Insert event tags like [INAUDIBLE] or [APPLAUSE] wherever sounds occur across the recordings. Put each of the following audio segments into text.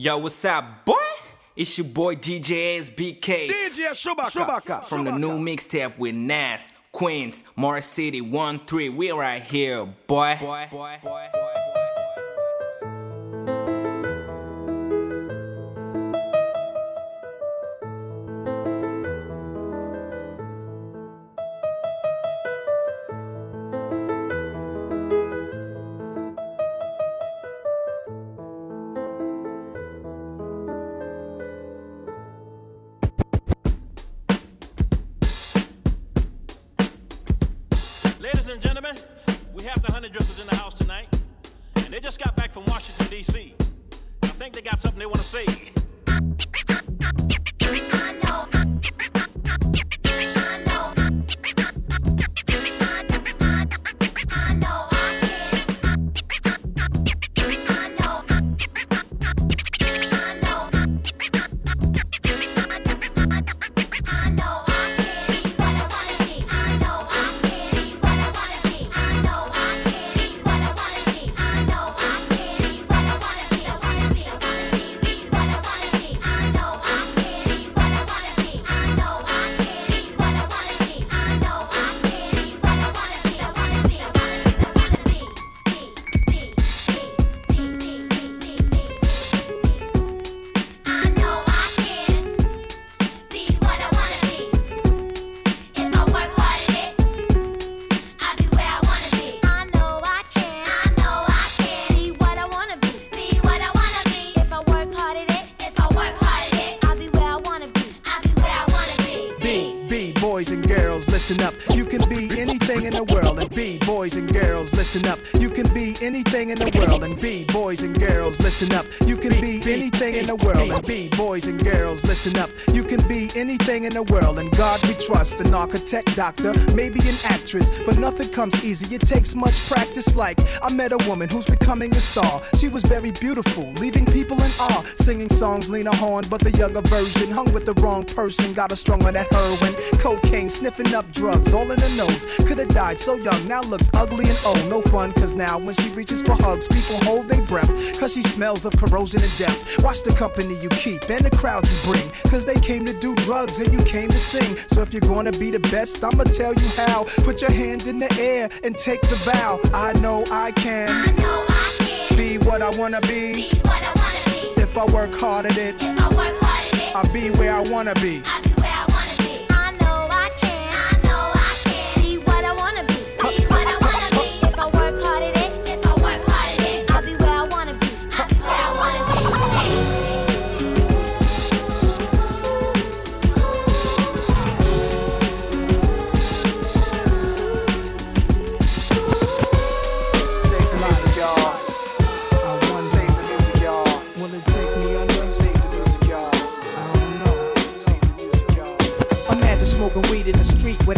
Yo, what's up, boy? It's your boy DJ SBK. DJ Shubaka. From the new mixtape with Nas, Queens, Morris City, 1 3. We're right here, boy. boy, boy, boy. Listen up. You can be anything in the world. And be boys and girls, listen up. You can be anything in the world. And be boys and girls, listen up. You can be anything in the world. And be boys and girls, listen up. You can be anything in the world. And God we trust. An architect, doctor, maybe an actress. But nothing comes easy. It takes much practice. Like I met a woman who's becoming a star. She was very beautiful, leaving people in awe. Singing songs, Lena Horne, but the younger version. Hung with the wrong person, got a strung on that heroin. Cocaine, sniffing up drugs, all in the nose. Could've died so young, now looks ugly and old. No fun, cause now when she reaches for hugs, people hold their breath. Cause she smells of corrosion and death. Watch the company you keep and the crowd you bring. Cause they came to do drugs and you came to sing. So if you're gonna be the best, I'ma tell you how. Put your hand in the air and take the vow. I know I can be what I wanna be. If I work hard at it, I'll be where I wanna be. Save in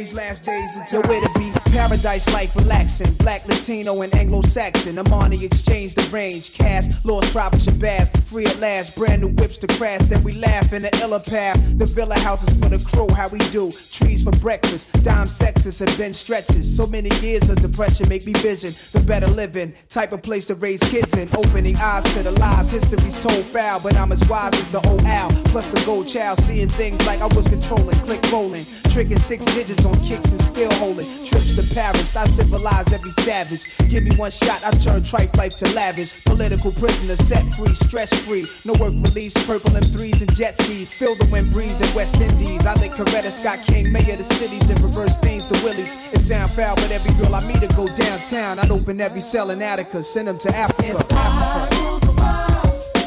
these last days of time. Nowhere to be paradise life relaxing. Black, Latino, and Anglo Saxon. Armani exchange the range. Cash, lost tribe of Shabazz. Free at last. Brand new whips to crash. Then we laugh in the illa path. The villa houses for the crew. How we do. trees for breakfast. Dime sexes and bench stretches. So many years of depression make me vision the better living. Type of place to raise kids in. Opening eyes to the lies. History's told foul, but I'm as wise as the old owl. Plus the gold child. Seeing things like I was controlling. Click rolling. Tricking six digits on kicks and still holding. Trips to Paris. I civilized every savage. Give me one shot. I turn tripe life to lavish. Political prisoner set free. Stress free. No work release. Purple M3s and jet skis. Feel the wind breeze in West Indies. I think Coretta Scott King, mayor of the cities, and reverse things to Willies. It sound foul, but every girl I meet to go downtown. I'd open every cell in Attica, send them to Africa. Africa.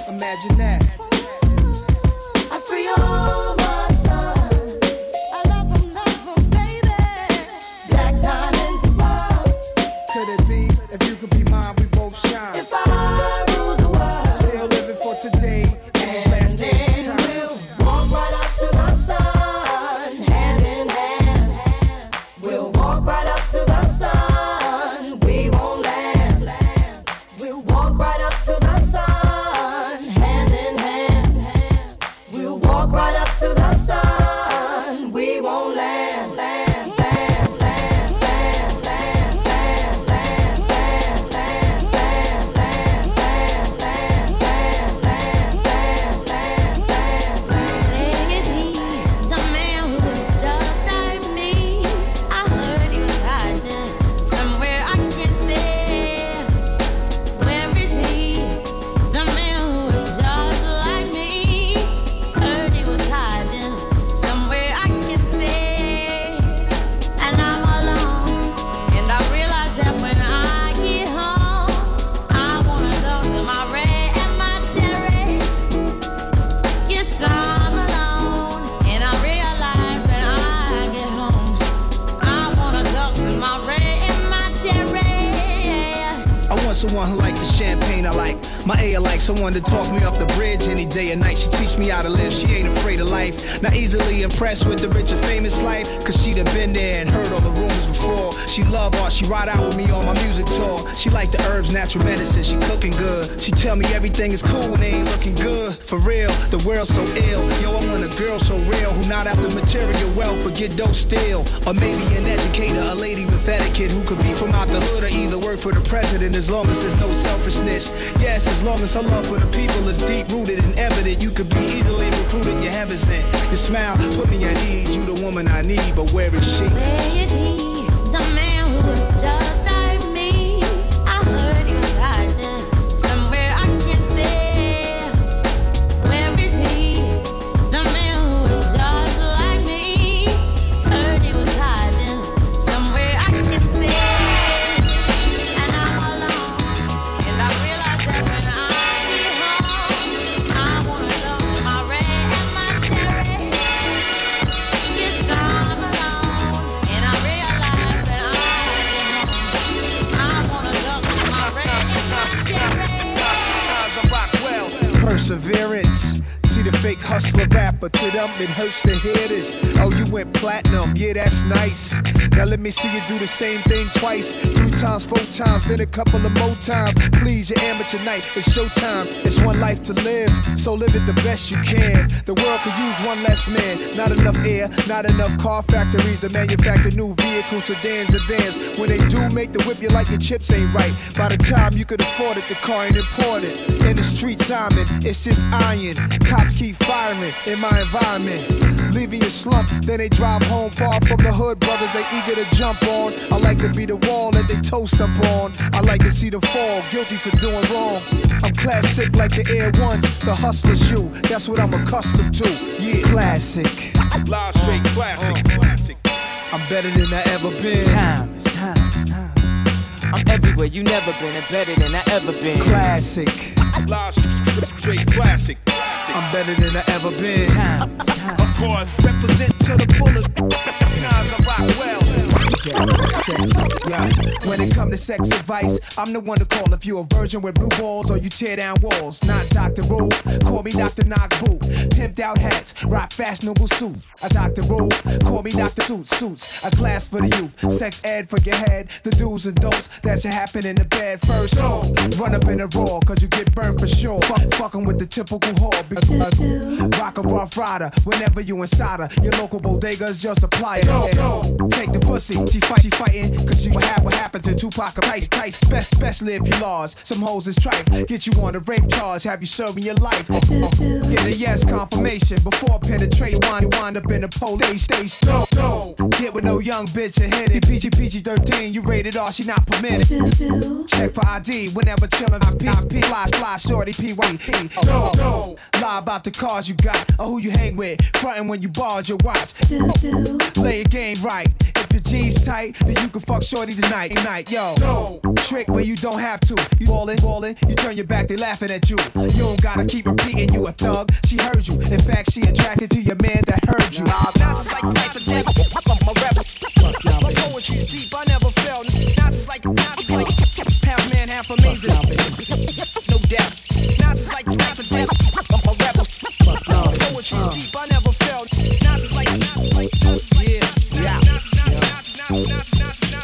Imagine that. Herbs, natural medicine, she cooking good. She tell me everything is cool they ain't looking good. For real, the world's so ill. Yo, I want a girl so real who not after material wealth but get dope still. Or maybe an educator, a lady with etiquette who could be from out the hood or either work for the president as long as there's no selfishness. Yes, as long as her love for the people is deep rooted and evident, you could be easily recruited. You heaven sent. Your smile put me at ease. You the woman I need, but where is she? Where is he? Hustler rapper, to them it hurts to hear this. Oh, you went platinum, yeah, that's nice. Now let me see you do the same thing twice. Three times, four times, then a couple of more times. Please, your amateur night, it's showtime. It's one life to live, so live it the best you can. The world could use one less man. Not enough air, not enough car factories to manufacture new vehicles, sedans, and vans. When they do make the whip, you like your chips ain't right. By the time you could afford it, the car ain't important. In the streets, I'm in, it's just iron. Cops keep firing in my environment. Leaving your slump, then they drive home far from the hood. Brothers, they eager to jump on. I like to be the wall that they toast up on. I like to see them fall, guilty for doing wrong. I'm classic like the Air Ones, the hustler shoe. That's what I'm accustomed to. Yeah, classic. Live straight classic. Uh. Classic. I'm better than I ever been. Time, it's time, it's time. I'm everywhere you never been and better than I ever been. Classic. Live straight classic. I'm better than I ever been. Time, it's time. Of course. Represent to the fullest. [LAUGHS] Nas, I rock well. Check, check. Yeah. When it come to sex advice, I'm the one to call if you a virgin with blue balls or you tear down walls. Not Dr. Ruth, call me Dr. Knock Boot. Pimped out hats, rock fashionable suit. A Dr. Ruth, call me Dr. Suit Suits. A class for the youth, sex ed for your head. The do's and don'ts that should happen in the bed. First home, run up in a raw, cause you get burned for sure. Fuck, fucking with the typical whore. Because rock a rough rider whenever you inside her. Your local bodega's your supplier. Yeah. Take the pussy, she fight, she fighting, cause you have what happened to Tupac or Tice, Tice, Best, best live you lost. Some hoes is tripe, get you on a rape charge, have you serving your life. Get a yes confirmation before penetration, wind, wind up in a police stage. Don't, don't get with no young bitch and hit it. PG, PG 13, you rated R, she not permitted. Check for ID whenever chillin'. I P, I P, fly, fly, shorty, PYP. Don't, don't lie about the cars you got or who you hang with. Frontin' when you borrowed your watch. Play a game right. Your jeans tight, then you can fuck shorty tonight. Night, yo. Trick where you don't have to. You ballin', ballin', you turn your back, they laughing at you. You don't gotta keep repeating you a thug. She heard you. In fact, she attracted to your man that heard you. Nas is like life or death. I'm a rebel. My poetry's deep, I never felt. Nas is like Nas is like half man, half amazing. No doubt. Nas is like life or death. I'm a rebel. My poetry's deep, I never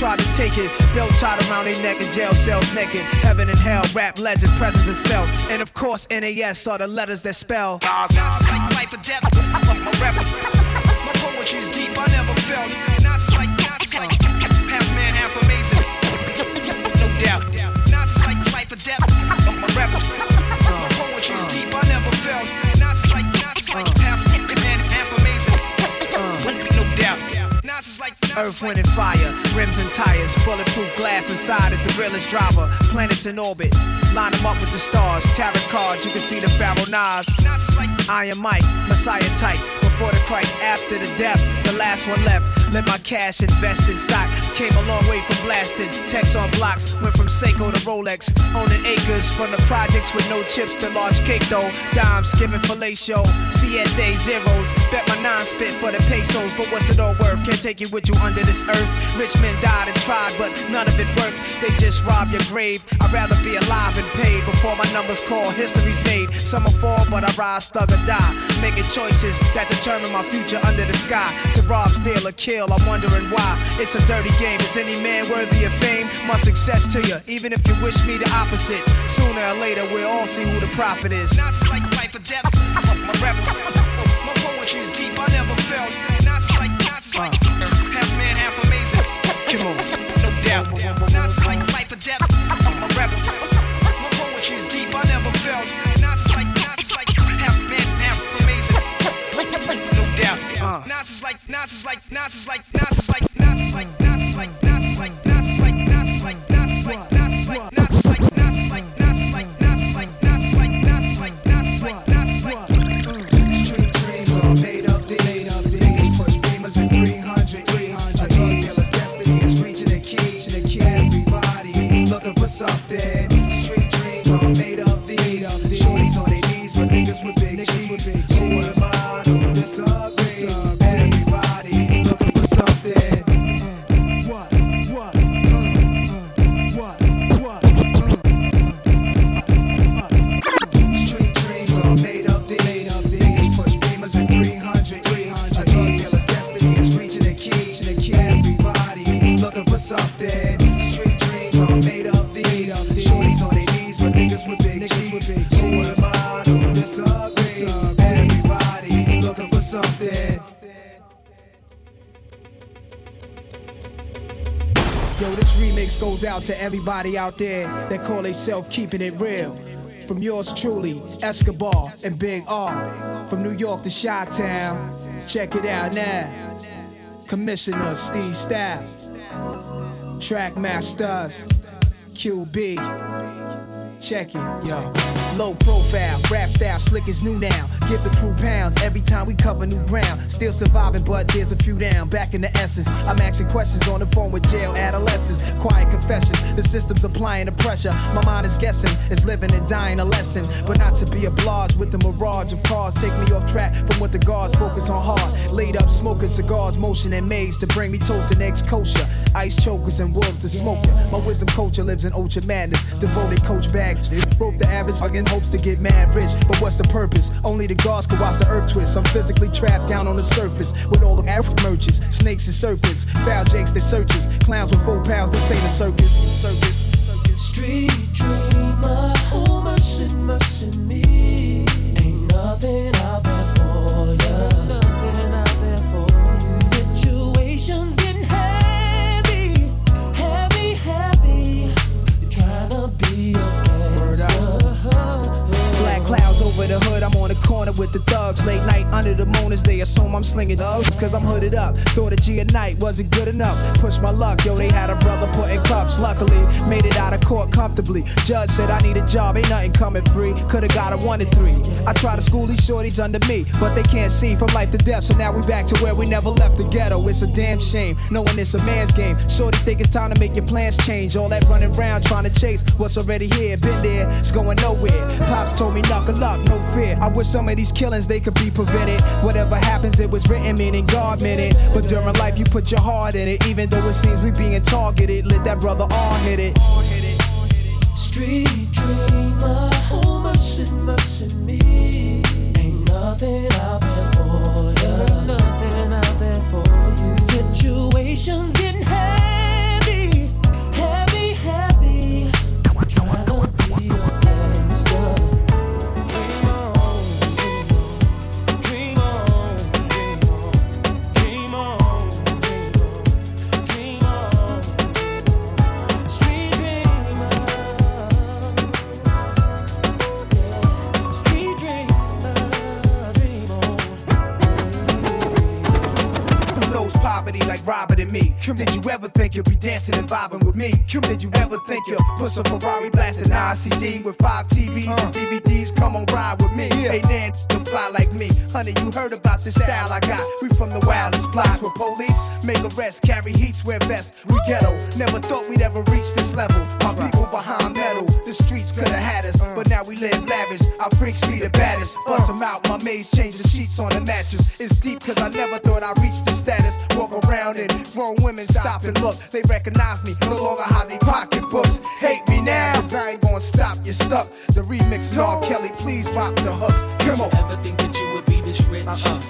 try to take it. Belt tied around their neck in jail cells naked. Heaven and hell, rap legend, presence is felt. And of course, NAS are the letters that spell. Nas is like life or death. A rebel. My poetry's deep, I never felt. Nas is like Nas is like half man, half amazing. No doubt. Nas is like life or death. A rebel. My poetry's deep, I never felt. Nas is like Nas is like half man, half amazing. No doubt. Nas is like Nas is Earth, wind, and fire, rims and tires, bulletproof glass inside is the realest driver. Planets in orbit, line them up with the stars. Tarot cards, you can see the Pharaoh Nas. Like Iron Mike, Messiah type. Before the Christ, after the death, the last one left. Let my cash invest in stock. Came a long way from blasting. Text on blocks, went from Seiko to Rolex. Owning acres from the projects with no chips to large cake though. Dimes giving fellatio. Siete zeros. Bet my nine spit for the pesos. But what's it all worth? Can't take it with you under this earth. Rich men died and tried, but none of it worked. They just rob your grave. I'd rather be alive and paid before my numbers call. History's made. Some will fall, but I rise, thug or die. Making choices that determine my future under the sky. To rob, steal, or kill, I'm wondering why. It's a dirty game. Is any man worthy of fame? My success to you, even if you wish me the opposite. Sooner or later, we'll all see who the prophet is. Nas is like life or death. I'm rebel. My poetry's deep, I never felt. Nas is like Nas is like uh. half man, half amazing. Come on. No doubt. Nas is like life or death. I'm rebel. My poetry's deep, I never felt. Nas is like Nas is like half man, half amazing. No doubt. Uh. Like Nas is like Nas is like Nas is like Nas is like something. Street dreams are made up these. Shorties on their knees, but niggas with big G's. Who am I to disagree? Everybody's looking for something. Yo, this remix goes out to everybody out there that call themselves keeping it real. From yours truly, Escobar and Big R. From New York to Chi Town. Check it out now. Commissioner Steve Stoute. Track Masters. QB. Check it, yo. Low profile, rap style, slick as new now. Give the crew pounds every time we cover new ground. Still surviving, but there's a few down. Back in the essence, I'm asking questions on the phone with jail adolescents. Quiet confessions, the system's applying the pressure. My mind is guessing, is living and dying a lesson. But not to be obliged with the mirage of cars. Take me off track from what the guards focus on hard. Laid up smoking cigars, motion and maze to bring me toast and eggs kosher. Ice chokers and wolves to smoking. My wisdom culture lives in ultra madness. Devoted coach bag. Broke the average in hopes to get mad rich. But what's the purpose? Only the gods can watch the earth twist. I'm physically trapped down on the surface with all the African merchants, snakes and serpents, foul jakes that searches, clowns with four pounds. This ain't a circus. Circus. circus. Street dreamer, oh mercy, mercy me. Ain't nothing Corner with the thugs. Late night under the moon as they assume I'm slinging thugs. Cause I'm hooded up. Thought a G at night wasn't good enough. Push my luck, yo, they had a brother put in cuffs. Luckily, made it out of court comfortably. Judge said I need a job, ain't nothing coming free. Could've got a one and three. I try to school these shorties under me, but they can't see from life to death. So now we back to where we never left the ghetto. It's a damn shame, knowing it's a man's game. Shorty think it's time to make your plans change. All that running around trying to chase what's already here. Been there, it's going nowhere. Pops told me knuckle up, no fear. I wish some of these killings they could be prevented. Whatever happens, it was written, meaning God meant it. But during life, you put your heart in it. Even though it seems we being targeted, let that brother on hit it. Some Ferrari blasting ICD with five TVs and DVDs? Come on, ride with me. Hey, Nan, don't fly like me. Honey, you heard about this style I got. We from the wildest blocks where police. Make arrests, carry heats, wear vests. We ghetto. Never thought we'd ever reach this level. Our people behind metal. The streets could have had us, uh. but now we live lavish. Our freaks be the baddest. Uh. Bust 'em out, my maid's change the sheets on the mattress. It's deep, cause I never thought I'd reach this status. Walk around and grown women stop and look. They recognize me, no longer hide gonna stuck. The remix is R. Kelly, please rock the hook. Come on. ever think that you would be this rich? Did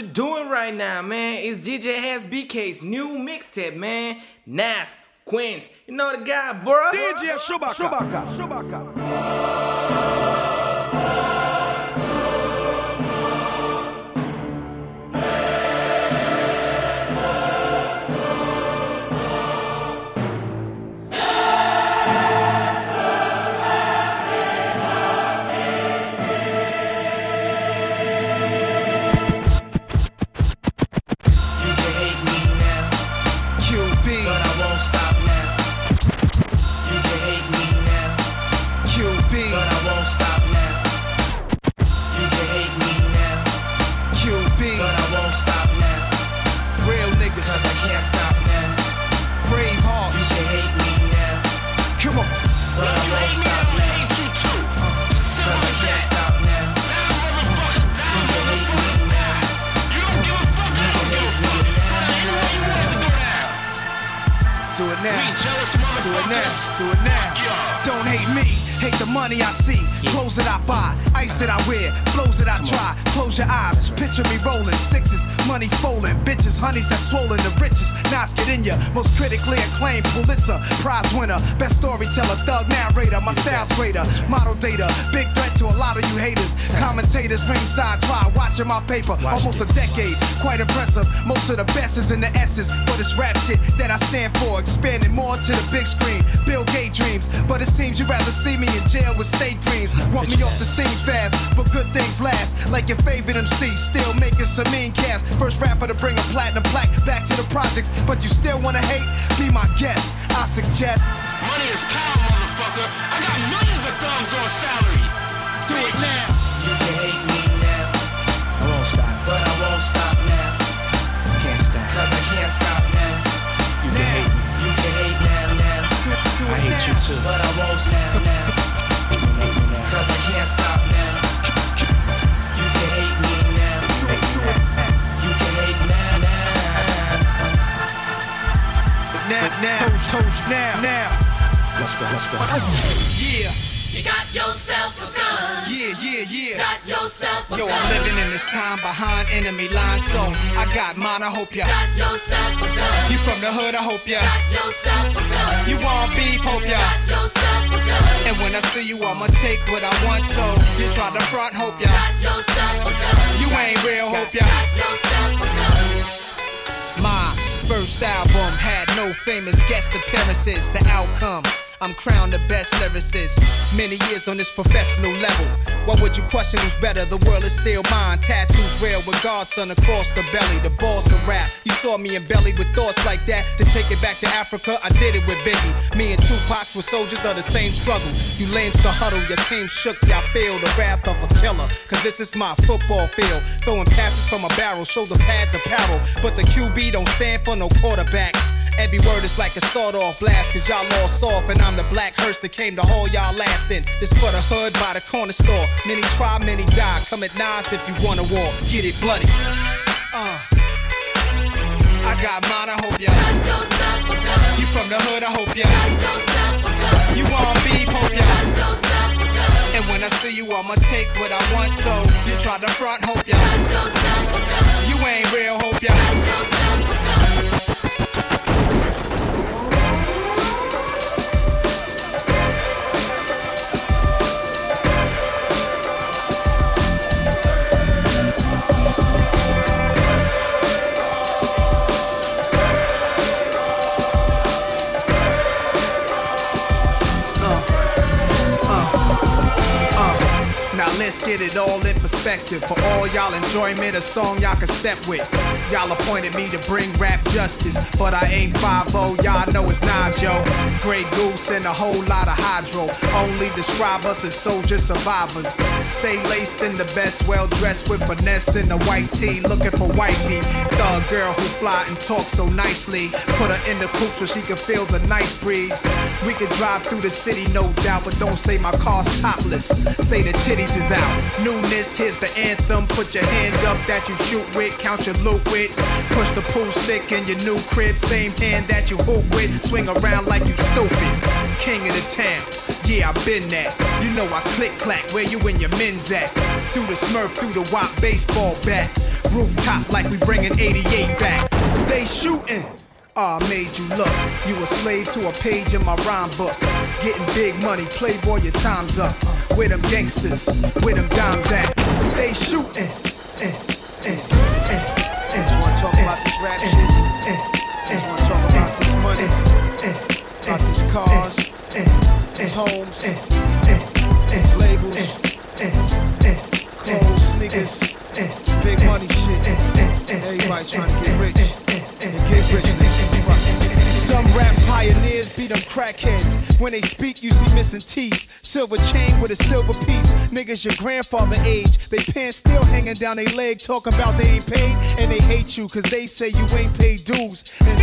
you're doing right now, man. It's DJ Has BK's new mixtape, man. Nas, Queens. You know the guy, bro. DJ Shubaka. You paper, almost a decade, quite impressive. Most of the best is in the S's, but it's rap shit that I stand for, expanding more to the big screen. Bill Gates dreams, but it seems you'd rather see me in jail with state dreams. Want me off the scene fast, but good things last. Like your favorite MC, still making some mean cast. First rapper to bring a platinum plaque back to the projects, but you still wanna hate? Be my guest. I suggest. Money is power, motherfucker. I got millions of thumbs on salary. Now, now. Let's go, let's go. Uh-uh. Yeah, You got yourself a gun. yeah, yeah, yeah. Got yourself a Yo, gun. I'm living in this time behind enemy lines, so I got mine. I hope ya. Got yourself a gun. You from the hood, I hope ya. Got yourself a gun. You want beef, hope ya. Got yourself a gun. And when I see you, I'ma take what I want, so you try to front, hope ya. Got yourself a gun. You ain't real, hope ya. Got yourself a gun. First album had no famous guest appearances. The outcome. I'm crowned the best lyricist. Many years on this professional level. Why would you question who's better? The world is still mine. Tattoos real with Godson across the belly. The boss of rap. You saw me in belly with thoughts like that. To take it back to Africa, I did it with Biggie. Me and Tupac were soldiers of the same struggle. You lanes the huddle, your team shook, y'all feel the wrath of a killer. Cause this is my football field. Throwing passes from a barrel, shoulder pads a apparel. But the QB don't stand for no quarterback. Every word is like a sawed off blast, cause y'all all soft, and I'm the black hearse that came to haul y'all ass in. This for the hood by the corner store. Many try, many die. Come at Nas if you want a war. Get it bloody. Uh. I got mine, I hope ya. Got yourself a gun. You from the hood, I hope ya. Got yourself a gun. You want beef, hope ya. Got yourself a gun. And when I see you, I'ma take what I want, so you try to front, hope ya. Got yourself a gun. You ain't real, hope ya. Let's get it all in perspective. For all y'all enjoyment, a song y'all can step with. Y'all appointed me to bring rap justice, but I ain't 5 y'all know it's Nas, yo. Grey Goose and a whole lot of hydro. Only describe us as soldier survivors. Stay laced in the best, well dressed with finesse in the white tee, looking for wifey. Thug girl who fly and talk so nicely. Put her in the coupe so she can feel the nice breeze. We could drive through the city, no doubt, but don't say my car's topless. Say the titties is out. Newness, here's the anthem. Put your hand up that you shoot with, count your loot with. Push the pool stick in your new crib, same hand that you hoop with. Swing around like you stupid. King of the town, yeah, I been that. You know I click clack, where you and your men's at? Through the smurf, through the wop baseball bat. Rooftop like we bringing 88 back. They shooting. Ah, I made you look. You a slave to a page in my rhyme book. Getting big money, playboy, your time's up. With them gangsters, with them dimes at? They shooting. Eh, eh, eh, eh. Just wanna talk about this rap shit. Just wanna talk about this money, about these cars, these homes, these labels, clothes, sneakers, big money shit. Everybody trying to get rich and get rich. Rap pioneers beat them crackheads. When they speak, usually missing teeth. Silver chain with a silver piece. Niggas your grandfather age. They pants still hanging down their leg, talking about they ain't paid. And they hate you cause they say you ain't paid dues. And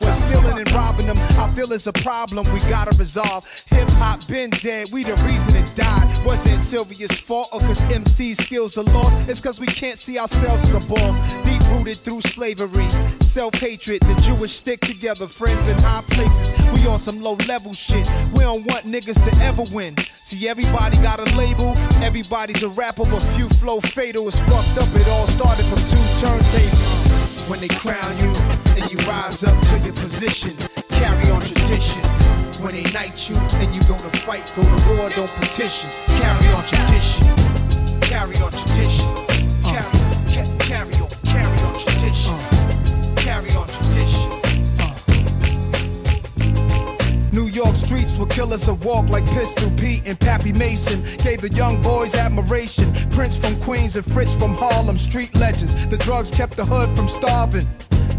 we're stealing and robbing them. I feel it's a problem we gotta resolve. Hip hop been dead, we the reason it died. Wasn't Sylvia's fault or cause MC skills are lost. It's cause we can't see ourselves as a boss. Deep rooted through slavery, self hatred. The Jewish stick together, friends in high places. We on some low level shit. We don't want niggas to ever win. See, everybody got a label, everybody's a rapper, but few flow fatal. It's fucked up, it all started from two turntables. When they crown you, then you rise up to your position. Carry on tradition. When they knight you, then you go to fight, go to war, don't petition. Carry on tradition. Carry on tradition. Carry, ca- carry on, carry on tradition. Carry on tradition. New York streets were killers that walk like Pistol Pete and Pappy Mason. Gave the young boys admiration. Prince from Queens and Fritz from Harlem, street legends. The drugs kept the hood from starving.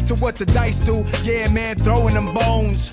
to what the dice do. Yeah, man, throwing them bones.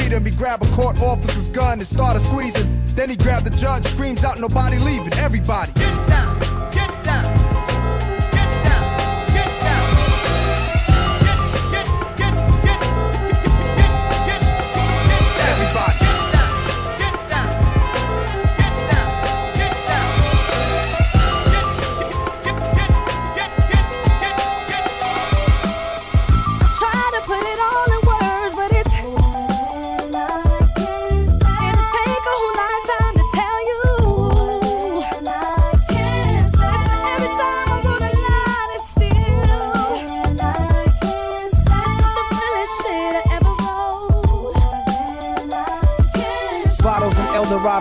freedom. He grab a court officer's gun and started squeezing. Then he grabbed the judge, screams out, nobody leaving, everybody. Get down,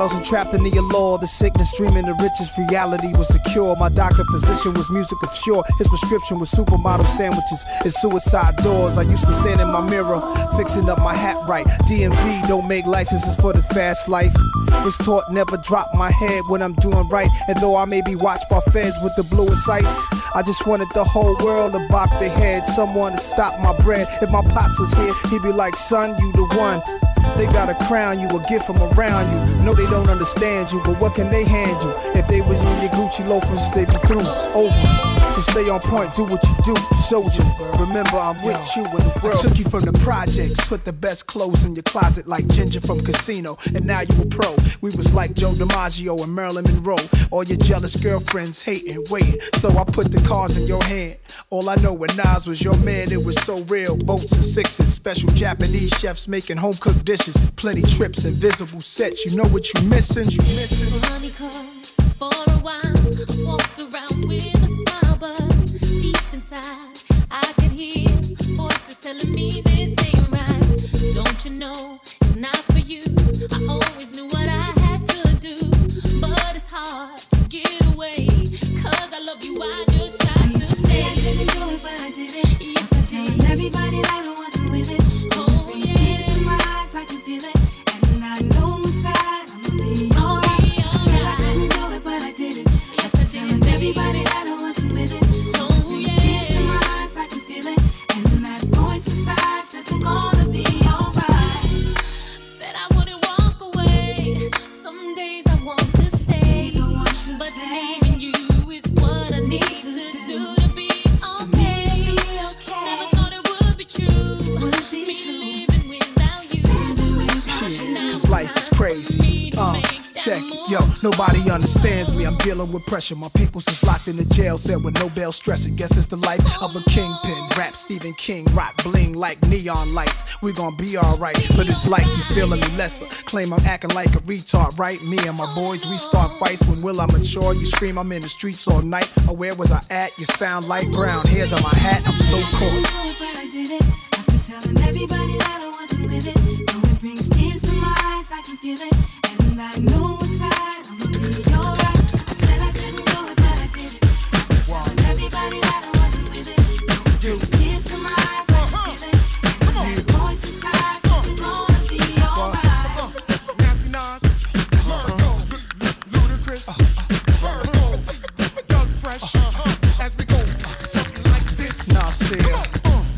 Eldorados and trapped in the allure. The sickness dreaming the richest reality was the cure. My doctor physician was music of sure. His prescription was supermodel sandwiches and suicide doors. I used to stand in my mirror, fixing up my hat right. DMV don't make licenses for the fast life. Was taught never drop my head when I'm doing right. And though I may be watched by feds with the bluest ice, I just wanted the whole world to bop their head. Someone to stop my bread. If my pops was here, he'd be like, son, you the one. They gotta crown you, a gift from around you. No, they don't understand you, but what can they hand you? If they was in your Gucci loafers, they be through, over. So stay on point, do what you do, soldier. Remember, I'm with you in the world. I took you from the projects, put the best clothes in your closet like Ginger from Casino, and now you a pro. We was like Joe DiMaggio and Marilyn Monroe. All your jealous girlfriends hating, waiting. So I put the cards in your hand. All I know when Nas was your man, it was so real. Boats and sixes, special Japanese chefs making home cooked dishes, plenty trips, invisible sets. You know what you missing? You missing? Money comes for a while. I walked around with a smile, but I could hear voices telling me this ain't right. Don't you know it's not for you? I always knew what I had to do, but it's hard to get away. Cause I love you, I just try to stay. I oh, couldn't do it, but I did it. Yes, I did. Everybody that I wasn't with it. Oh, tears to my eyes, I can feel it. And I know inside I'ma be alright. I said I couldn't do it, but I did it. Yes, I did. Everybody Nobody understands me. I'm dealing with pressure. My peoples is locked in the jail cell with no bail stressing. Guess it's the life of a kingpin. Rap Stephen King, rock bling like neon lights. We gon' be alright, but it's like you feeling me lesser. Claim I'm acting like a retard, right? Me and my boys, we start fights. When will I mature? You scream I'm in the streets all night. Or where was I at? You found light brown hairs on my hat. I'm so after telling everybody that I wasn't with it. It brings tears to my eyes, I can feel it. And I know inside I'm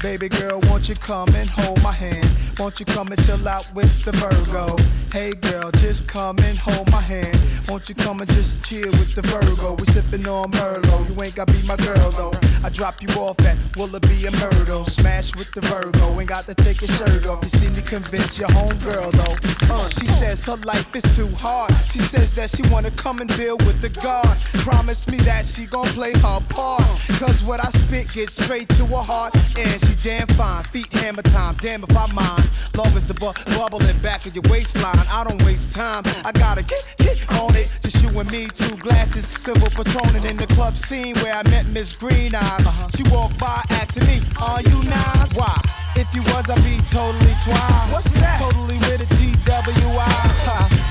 Baby girl, won't you come and hold my hand? Won't you come and chill out with the Virgo? Hey girl, just come and hold my hand. Won't you come and just chill with the Virgo? We sippin' on Merlot. You ain't gotta be my girl though. I drop you off at Willoughby and Myrtle. Smash with the Virgo. Ain't got to take your shirt off. You see me convince your homegirl though. Uh, she says her life is too hard. She says that she wanna come and build with the God. Promise me that she gon' play her part. Cause what I spit gets straight to her heart. And she damn fine. Feet hammer time. Damn if I mind. Long as the bu- bubble in back of your waistline. I don't waste time. I gotta get, get on it. Just you and me, two glasses. Silver patronin in the club scene where I met Miss Green Eyes. She walked by asking me, Are you nice? Why? If you was, I'd be totally twine. What's that? Totally with a TWI.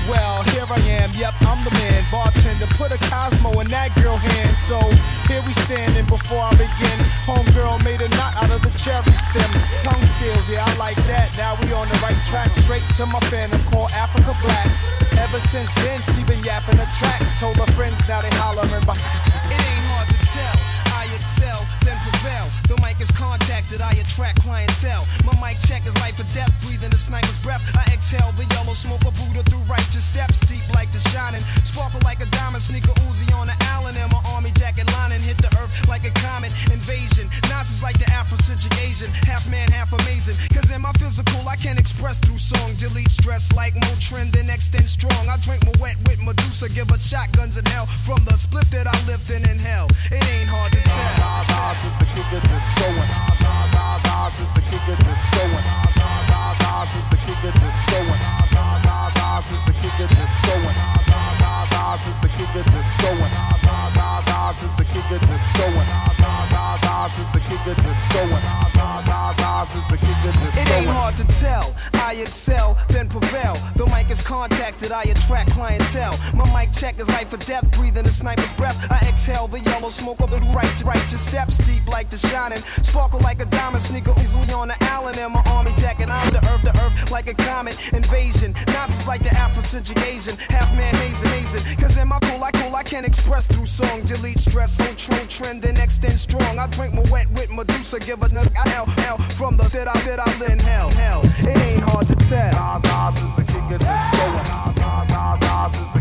Well, here I am, yep, I'm the man. Bartender, put a Cosmo in that girl hand. So here we standing before I begin. Homegirl made a knot out of the cherry stem. Tongue skills, yeah, I like that. Now we on the right track, straight to my phantom called Africa Black. Ever since then, she been yapping a track. Told her friends, now they hollering by. [LAUGHS] It ain't hard to tell. The mic is contacted, I attract clientele. My mic check is life or death, breathing a sniper's breath. I exhale the yellow smoke of Buddha through righteous steps, deep like the shining. Sparkle like a diamond, sneaker Uzi on the Allen, and my army jacket lining hit the earth like a comet. Invasion, Nazis like the Afrocentric Asian, half man, half amazing. Cause in my physical, I can't express through song. Delete stress like Motrin, then extend strong. I drink my wet with Medusa, give her shotguns in hell from the split that I lived in in hell. It ain't hard to tell. It ain't hard to tell. I excel, then prevail. The mic is contacted, I attract clientele. My mic check is life or death, breathing a sniper's breath. I exhale the yellow smoke of the right righteous steps, deep like the shining. Sparkle like a diamond, sneaker easily on the Allen, in my army jacket. I'm the earth, the earth like a comet. Invasion, Nazis like the Afrocentric Asian. Half man, haze amazing. Cause in my cool, I cool, I can express through song. Delete stress, so true, trend, then extend strong. I drink my wet with Medusa, give a hell, hell from the that I that I in hell, hell. It ain't hard to tell. It ain't hard to tell.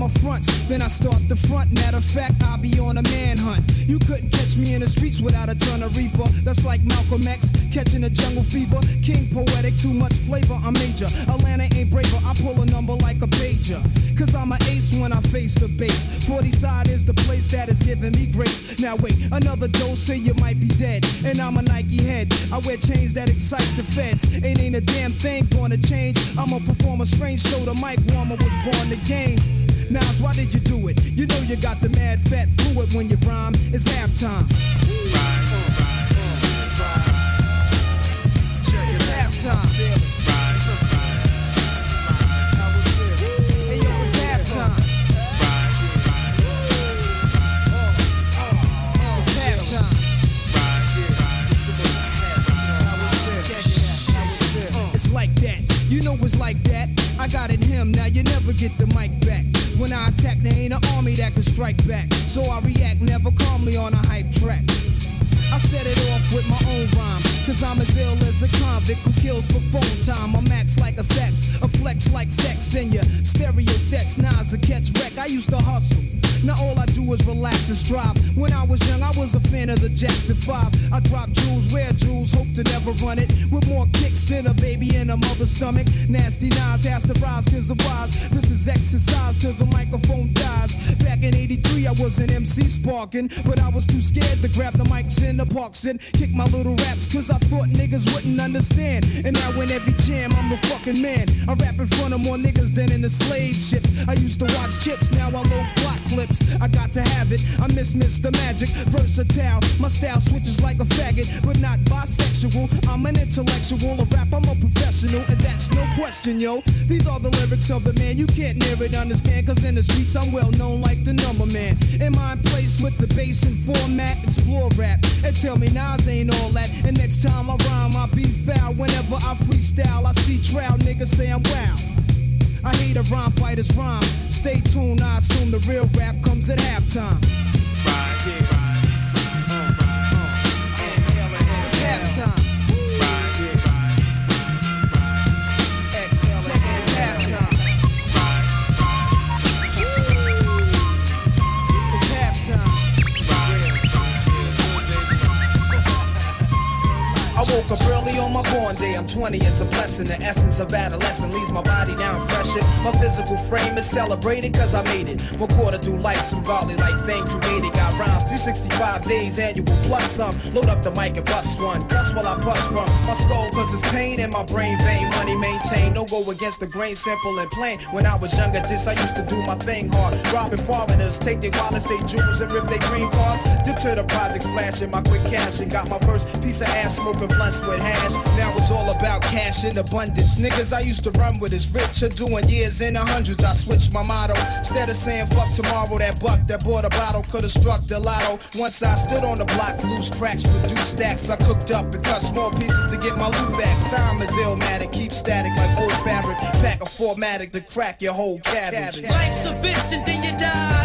My fronts, then I start the front. Matter of fact, I'll be on a manhunt. You couldn't catch me in the streets without a ton of reefer. That's like Malcolm X catching a jungle fever. King poetic, too much flavor. I'm major. Atlanta ain't braver. I pull a number like a pager. Cause I'm an ace when I face the base. 40 side is the place that is giving me grace. Now wait, another dose, say you might be dead. And I'm a Nike head. I wear chains that excite the feds. It ain't a damn thing gonna change. I'ma perform a strange show. The mic warmer was born to game. Nas, why did you do it? You know you got the mad fat fluid when you rhyme. It's halftime. It's halftime. Hey, yo, it's halftime. It's like that. You know it's like that. I got it him, now you never get the mic back. When I attack, there ain't an army that can strike back. So I react never calmly on a hype track. I set it off with my own rhyme. Cause I'm as ill as a convict who kills for phone time. I'm max like a sex, a flex like sex in your stereo sets. Nas a catch wreck. I used to hustle. Now all I do is relax and strive. When I was young, I was a fan of the Jackson 5. I dropped jewels, wear jewels, hope to never run it. With more kicks than a baby in a mother's stomach. Nasty Nas has to rise cause of wise. This is exercise till the microphone dies. Back in 83, I was an MC sparking. But I was too scared to grab the mics in the parks and kick my little raps cause I thought niggas wouldn't understand. And now in every jam, I'm a fucking man. I rap in front of more niggas than in the slave ships. I used to watch chips, now I load block clips. I got to have it. I miss Mr. Magic, versatile. My style switches like a faggot, but not bisexual. I'm an intellectual, a rap, I'm a professional, and that's no question, yo. These are the lyrics of the man. You can't near it, understand, cause in the streets I'm well known like the number man. Am I in place with the bass and format? Explore rap and tell me Nas ain't all that. And next time I rhyme, I'll be foul. Whenever I freestyle, I see trial niggas say I'm wow. I hate a rhyme fighter's rhyme. Stay tuned, I assume the real rap comes at halftime. Yeah. On my born day. I'm 20, it's a blessing. The essence of adolescence leaves my body down fresher. My physical frame is celebrated cause I made it. One quarter through life, some godly like thing created. Got rhymes 365 days annual plus some. Load up the mic and bust one. Cuss while I bust from my skull cause it's pain in my brain vein. Money maintained, no go against the grain, simple and plain. When I was younger, this I used to do my thing hard. Robbing foreigners, take their wallets, they jewels, and rip their green cards. Dip to the projects, flashing my quick cash and got my first piece of ass smoking blunts with hash. Now it's all about cash in abundance. Niggas I used to run with is are doing years in the hundreds. I switched my motto. Instead of saying fuck tomorrow, that buck that bought a bottle could have struck the lotto. Once I stood on the block, loose cracks, produce stacks. I cooked up and cut small pieces to get my loot back. Time is illmatic, keep static like old fabric. Pack a formatic to crack your whole cabbage. Life's a bitch and then you die.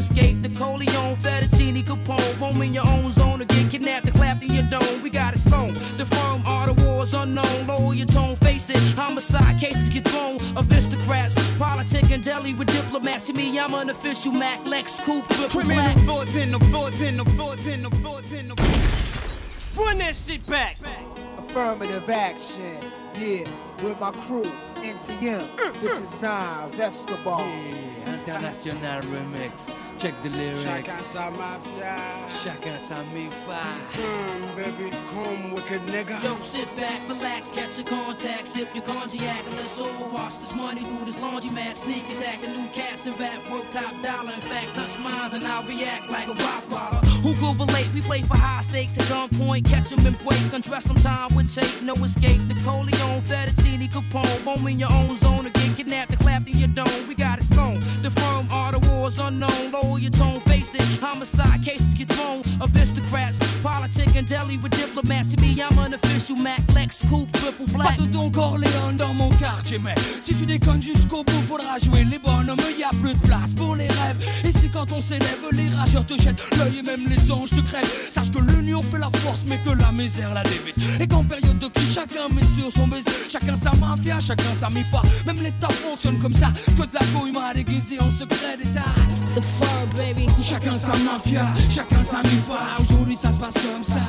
Escape. The Coleon, Fettuccine, Capone, home in your own zone, or get kidnapped and clapped in your dome. We got it sewn. The firm are the wars unknown. Lower your tone, face it. Homicide cases get thrown. Aristocrats, politic and deli with diplomacy. Me, I'm an official Mac Lex Coupe, triple black. thoughts in the thoughts in the thoughts in the thoughts in the Run that shit back. Affirmative action, yeah, with my crew, NTM. Mm, this mm. is Nas Escobar. International remix. Check the lyrics. Sa mafia. Chacun sa mi-fa. Baby, come wicked nigga. Yo, sit back, relax, catch a contact, sip your cognac, and let's all wash this money through this laundromat. Sneakers acting new cats and rap worth top dollar. In fact, touch mines and I'll react like a rock baller. Who could relate? We play for high stakes at gunpoint, catch 'em and break, undress some time with tape, no escape. The Coleon, Fettuccine, Capone, home in your own zone, get kidnapped and clapped in your dome. We got it sewn. The firm unknown. Lower your tone, face it. Homicide cases get thrown. Aristocrats, politic and deli with diplomacy. Me, I'm an official Mac Lex Coupe, triple black. Pas de Corleone dans mon quartier, mais si tu déconnes jusqu'au bout, faudra jouer les bonhommes. Y plus de place pour les rêves. Et c'est quand on s'élève, les rageurs te jettent l'œil et même les anges te crèvent. Sache que l'union fait la force, mais que la misère la dévise. Et qu'en période de crise, chacun met sur son baiser. Chacun sa mafia, chacun sa mi-fa. Même l'État fonctionne comme ça. Que de la coïma déguisée en secret d'État. The fur, baby. Chacun sa mafia, chacun sa mi-fa. Aujourd'hui, ça se passe comme ça.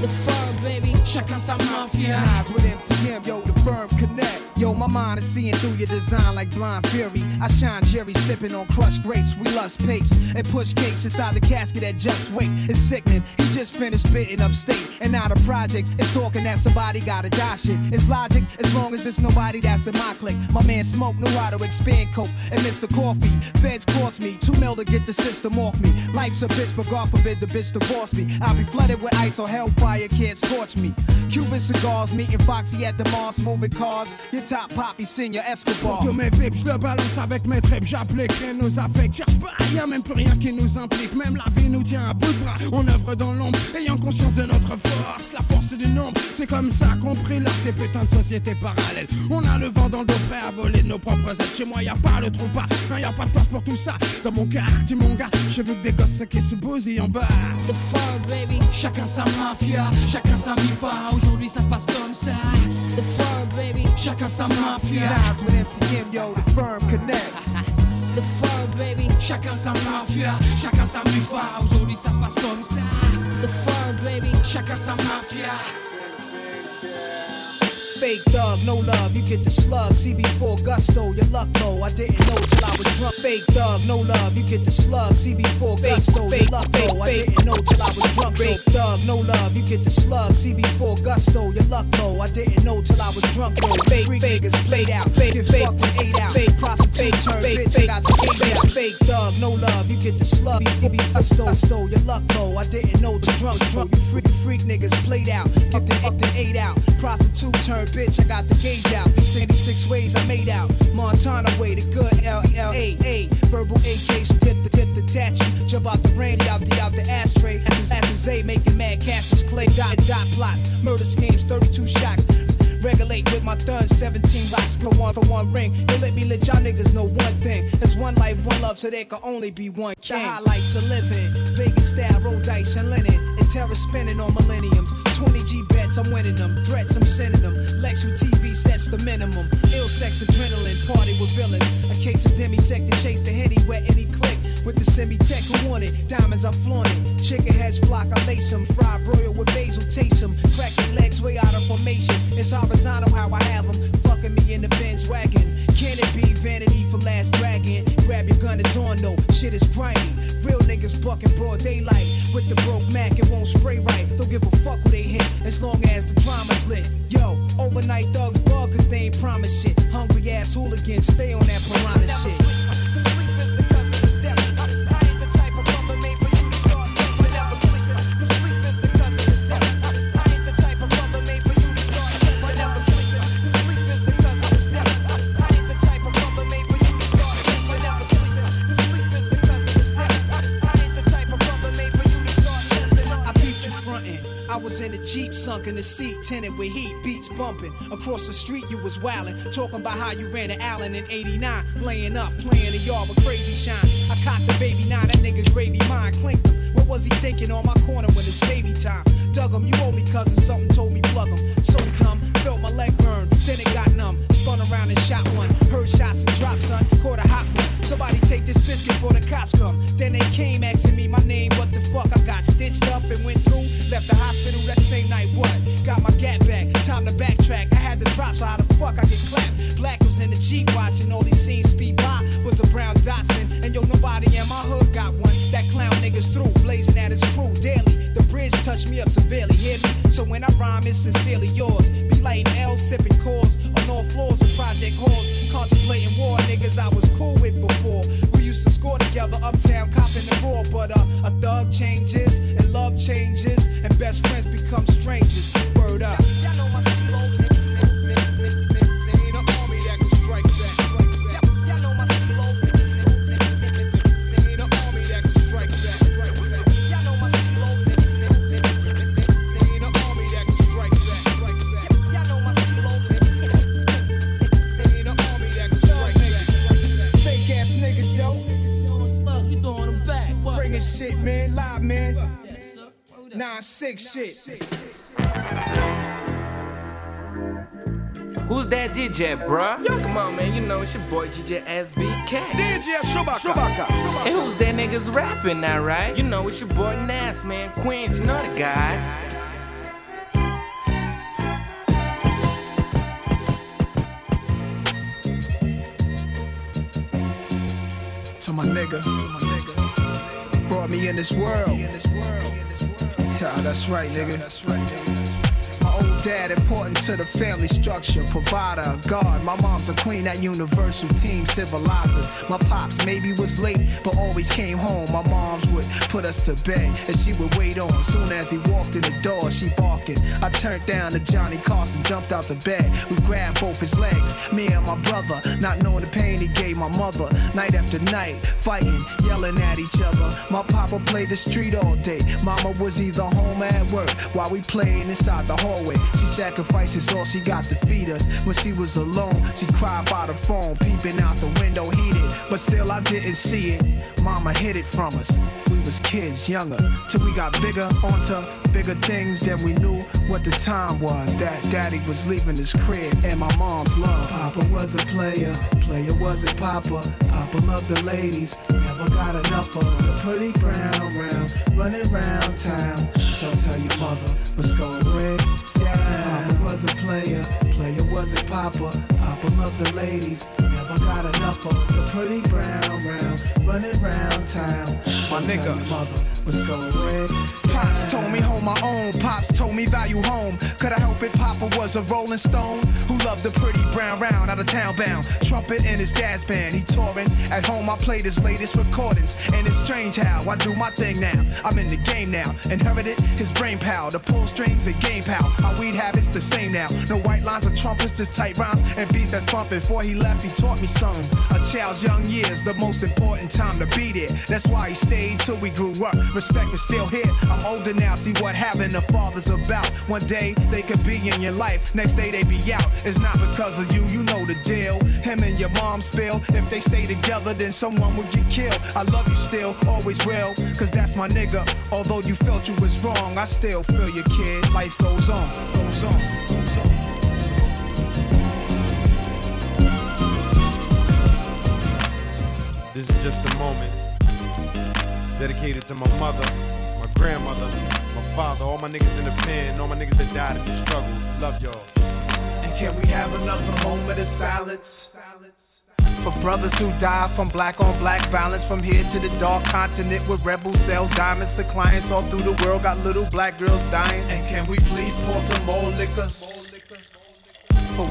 The fur, baby. Chacun sa mafia. Nas with MTM, yo, the firm connect. Yo, my mind is seeing through your design like blind fury. I shine Jerry sipping on crushed grapes. We lust papes and push cakes inside the casket that just wait. It's sickening. He just finished bitten upstate and now the projects is talking that somebody gotta die shit. It's logic as long as it's nobody that's in my clique. My man Smoke knew how to expand coke and Mr. Coffee. Feds cost me two mil to get the system off me. Life's a bitch, but God forbid the bitch divorce me. I'll be flooded with ice or hellfire can't scorch me. Cuban cigars, meeting Foxy at the Mars, moving cars. Your top poppy, senior Escobar. Pour mes vips, je le balance avec mes tripes, j'applique rien nous affecte. Cherche pas rien, même plus rien qui nous implique. Même la vie nous tient à bout de bras. On œuvre dans l'ombre, ayant conscience de notre force. La force du nombre, c'est comme ça qu'on là ces putains de sociétés parallèles. On a le vent dans le dos prêt à voler nos propres ailes. Chez moi, y a pas le trou pas, non, y a pas de place pour tout ça. Dans mon quartier, mon gars, vu que des gosses qui se bousillent en bas. The fur, baby. Chacun sa mafia, chacun sa mifa. Aujourd'hui ça se passe comme ça. The fur, baby. Chacun sa mafia. Nas with MTM, yo, the firm connect. [LAUGHS] The fur, baby. Chacun sa mafia, chacun sa mifa. Aujourd'hui ça se passe comme ça. The fur, baby. Chacun sa mafia. Fake thug, no love, you get the slug. CB4 gusto, your luck low. I didn't know till I was drunk. Fake thug, no love, you get the slug. CB4 gusto, your luck low. I didn't know till I was drunk. Fake thug, no love, you get the slug. CB4 gusto, your luck low. I didn't know till I was drunk. Though. Fake niggas played out. Fake get with eight out. Fake prostitute turn bitch. Got the gate out. Fake thug, no love, you get the slug. CB4 gusto, your luck low. I didn't know till drunk. Drunk, you freak, freak niggas played out. Get the, the eight out. Prostitute turn bitch. I got the gauge out. 66 ways I made out. Montana way, the good L L A A. Verbal AKs, tip the tip the tattoo. Jump out the rain, out the out the ashtray. Asses, asses A making mad cashes. Clay dot dot plots. Murder schemes, 32 shots. Regulate with my thun, 17 rocks for one for one ring. Yo, let me let y'all niggas know one thing. There's one life, one love, so there can only be one king. The highlights of living. Vegas style, roll dice and linen. Terror spinning on millenniums. 20 G bets, I'm winning them. Threats, I'm sending them. Lex with TV sets the minimum. Ill sex, adrenaline, party with villains. A case of demisec to chase the henny, wet any click. With the semi tech who want it. Diamonds, I flaunt it. Chicken heads flock, I lace them. Fried broil with basil, taste them. Crack your legs way out of formation. It's horizontal how I have them. Fucking me in the Benz wagon. Can it be vanity from Last Dragon? Grab your gun, it's on though. Shit is grimy. Real niggas bucking broad daylight. Won't spray right. Don't give a fuck who they hit, as long as tinted with heat, beats bumping. Across the street, you was wildin', talking about how you ran to Allen in 89, laying up, playing the yard with crazy shine. I cocked the baby nine, that nigga gravy mine, clinked him. What was he thinking on my corner when it's baby time? Dug him, you owe me cousin, something told me plug him. So DJ, bruh. Yeah. Come on, man, you know it's your boy DJ SBK. DJ Shubaka. And who's that niggas rapping now, right? You know it's your boy Nas, man. Queens, you know the guy. To my nigga, brought me in this world. Yeah, that's right, nigga. Yeah, that's right, nigga. Dad important to the family structure, provider, guard. My mom's a queen at Universal Team Civilizers. My pops maybe was late, but always came home. My mom's would put us to bed, and she would wait on. Soon as he walked in the door, she barking. I turned down to Johnny Carson, jumped out the bed. We grabbed both his legs, me and my brother, not knowing the pain he gave my mother. Night after night, fighting, yelling at each other. My papa played the street all day. Mama was either home at work while we played inside the hallway. She sacrifices all she got to feed us. When she was alone, she cried by the phone, peeping out the window, heated. But still, I didn't see it. Mama hid it from us. We was kids, younger, till we got bigger, onto bigger things than we knew what the time was. That daddy was leaving his crib and my mom's love. Papa was a player, player wasn't Papa. Papa loved the ladies, never got enough of the pretty brown round, running round town. Don't tell your mother what's going on. Was a player, player wasn't Papa. Papa loved the ladies, never got enough of the pretty brown round, running round town. My nigga. mother what's going on. Pops told me hold my own. Pops told me value home. Could I help it? Papa was a rolling stone who loved the pretty brown round out of town bound. Trumpet in his jazz band. He touring. At home I played his latest recordings. And it's strange how I do my thing now. I'm in the game now. Inherited his brain power. The pull strings and game power. Our weed habits the same now. No white lines or trumpets, just tight rhymes and beats that's bumping. Before he left, he taught me something. A child's young years, the most important time to be there. That's why he stayed till we grew up. Respect is still here. I'm older now, see what having a father's about. One day they could be in your life, next day they be out. It's not because of you, you know the deal. Him and your mom's feel. If they stay together, then someone will get killed. I love you still, always will, cause that's my nigga. Although you felt you was wrong, I still feel your kid. Life goes on, goes on, just a moment dedicated to my mother, my grandmother, my father, all my niggas in the pen, all my niggas that died in the struggle. Love y'all. And can we have another moment of silence? For brothers who die from black on black violence, from here to the dark continent where rebels sell diamonds to clients all through the world, got little black girls dying. And can we please pour some more liquors?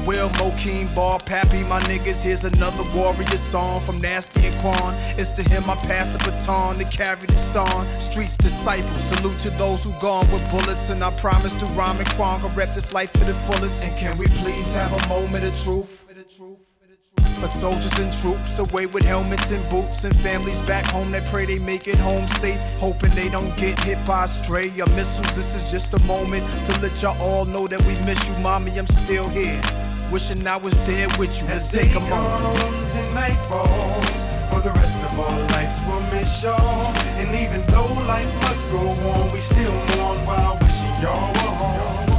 Will, Mokeem, Ball, Pappy, my niggas, here's another warrior song from Nasty and Quan. It's to him I pass the baton to carry this on. Streets disciples, salute to those who gone with bullets, and I promise to rhyme and Quan to rep this life to the fullest. And can we please have a moment of truth? For soldiers and troops away with helmets and boots and families back home that pray they make it home safe, hoping they don't get hit by a stray or missiles. This is just a moment to let y'all all know that we miss you, mommy. I'm still here, wishing I was there with you. Let's take a moment. comes and night falls. For the rest of our lives, we'll miss y'all. And even though life must go on, we still mourn while wishing y'all were home.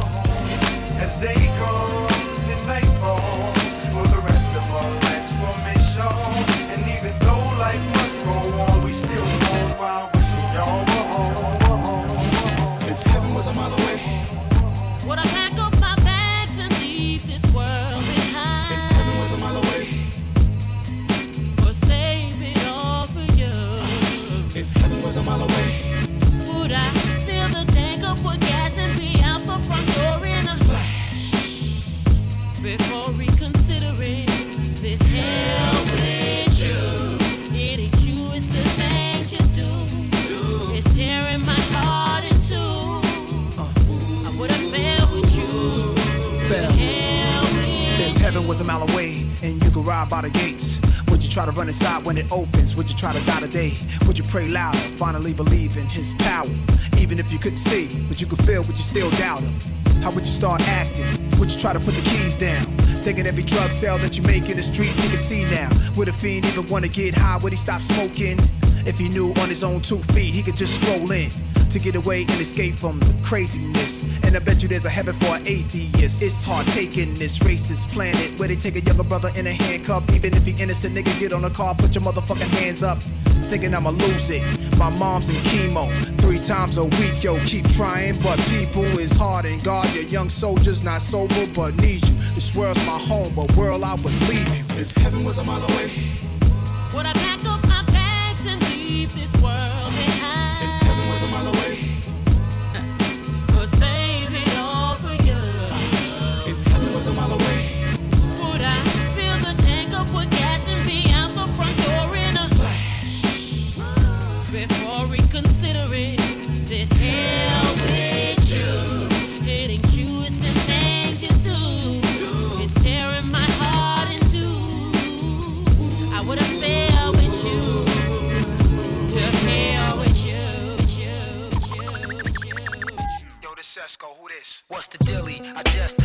As day comes and night falls. For the rest of our lives, we'll miss y'all. And even though life must go on, we still a mile away, Would I fill the tank up with gas and be out the front door in a flash? Before reconsidering this hell with you, it ain't you, it's the things you do. It's tearing my heart in two. I would have failed with you. To hell If heaven was a mile away and you could ride by the gates, try to run inside when it opens? Would you try to die today? Would you pray louder, finally believe in his power? Even if you couldn't see, but you could feel, would you still doubt him? How would you start acting? Would you try to put the keys down? Thinking every drug sale that you make in the streets he can see now. Would a fiend even wanna get high? Would he stop smoking? If he knew on his own two feet he could just stroll in to get away and escape from the craziness. And I bet you there's a heaven for an atheist. It's hard taking this racist planet where they take a younger brother in a handcuff. Even if he innocent, nigga, get on a car, put your motherfucking hands up. Thinking I'ma lose it. My mom's in chemo three times a week, yo. Keep trying, but people is hard and God, your young soldiers not sober, but need you. This world's my home, but world I would leave you. if heaven was a mile away, Would I pack up my bags and leave this world I just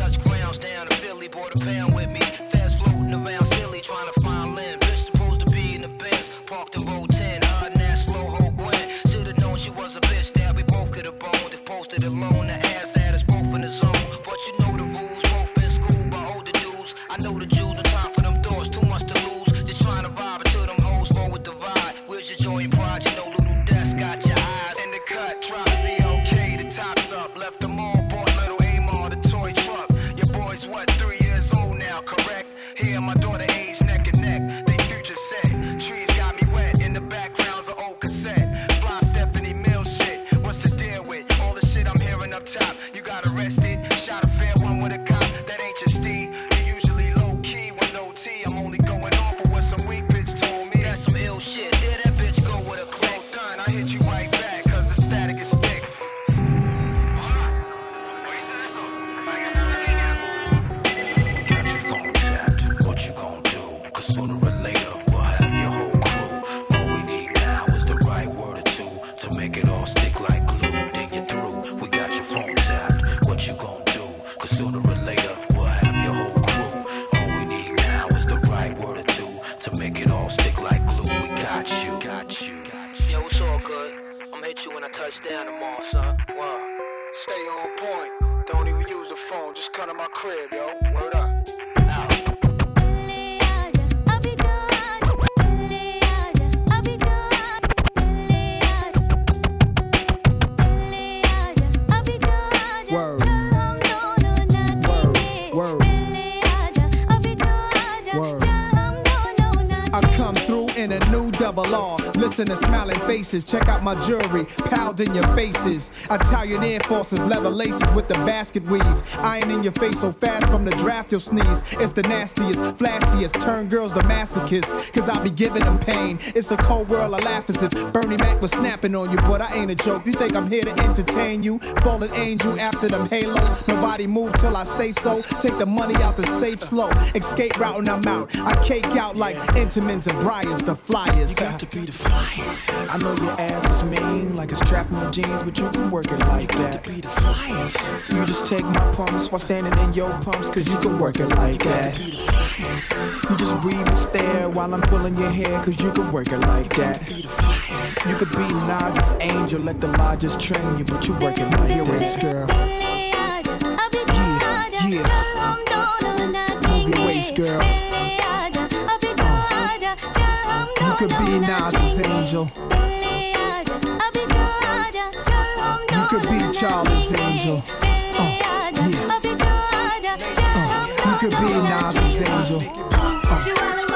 faces. Check out my jewelry. Piled in your faces. Italian Air Forces, leather laces with the basket weave. Iron in your face so fast from the draft you'll sneeze. It's the nastiest, flashiest. Turn girls to masochists. Cause I be giving them pain. It's a cold world. I laugh as if Bernie Mac was snapping on you. But I ain't a joke. You think I'm here to entertain you? Fallen angel after them halos. Nobody move till I say so. Take the money out the safe slow. Escape route and I'm out. I cake out like Intamins and Briars, the flyers. You got to be the flyers. I know your ass is mean, like it's trapped in the jeans, but you can work it like that. be the flyers. You just take my pumps while standing in your pumps, cause you can work it like that. You just breathe and stare while I'm pulling your hair, cause you can work it like that. You could be Nas's angel, let the lodges train you, but you work it like this, girl. Yeah, yeah. Move your waist, girl. Could be Nas's angel. You could be Charlie's angel. Uh, yeah. Uh, you could be Nas's angel. Uh,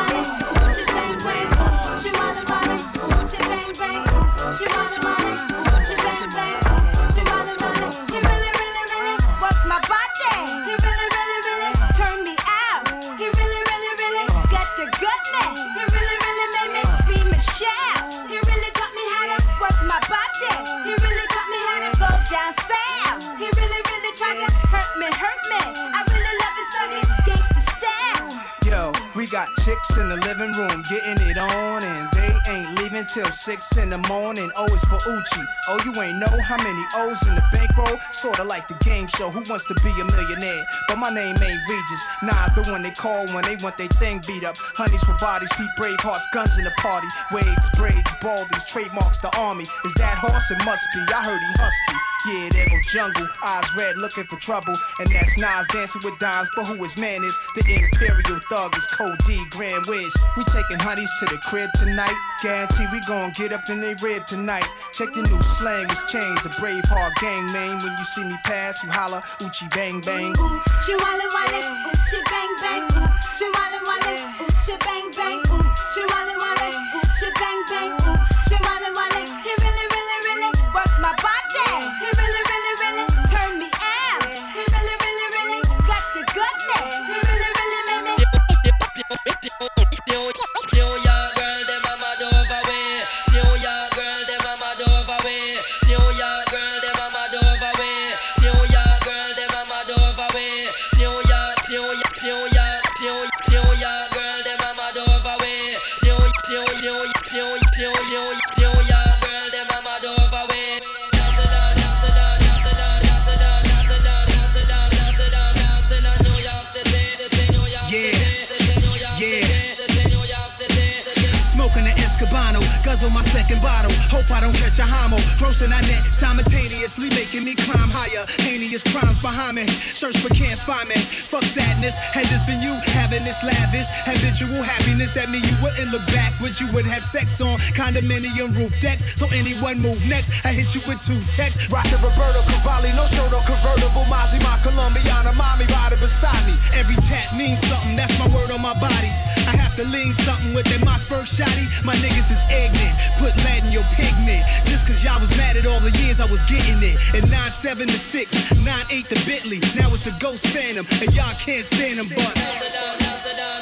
chicks in the living room getting it on, and they ain't leaving till six in the morning. Oh, o is for Uchi. Oh, you ain't know how many O's in the bankroll? Sorta like the game show, Who Wants to Be a Millionaire? But my name ain't Regis. Nas the one they call when they want their thing beat up. Honeys for bodies, Pete Bravehearts, guns in the party. Waves, braids, baldies, trademarks the army. Is that horse? It must be. I heard he husky. Yeah, there go jungle, eyes red, looking for trouble. And that's Nas dancing with dimes, but who his man is? The Imperial Thug is Code D, Grand Wiz. We taking honeys to the crib tonight. Guarantee we gon' get up in they rib tonight. Check the new slang, it's chains, a brave heart gang name. When you see me pass, you holla, Uchi bang bang. Ooh, she walla walla, bang bang, ooh, she walla, ooh, bang bang, Hope I don't catch a homo. Grossing I net simultaneously making me climb higher. Heinous crimes behind me. Search but can't find me. Fuck sadness. Had this been you having this lavish habitual happiness at me, you wouldn't look backwards. You would have sex on condominium roof decks. So anyone move next, I hit you with two texts. Rock the Roberto Cavalli, no show, no convertible. Mozzie, my Colombiana, mommy riding beside me. Every tap means something. That's my word on my body. I have to lean something with that Mossberg shotty. My niggas is ignorant. Put lead in your pigment. Just cause y'all was mad at all the years I was getting it. And 9-7 to 6, 9-8 to Bentley. Now it's the Ghost Phantom. And y'all can't stand them, but.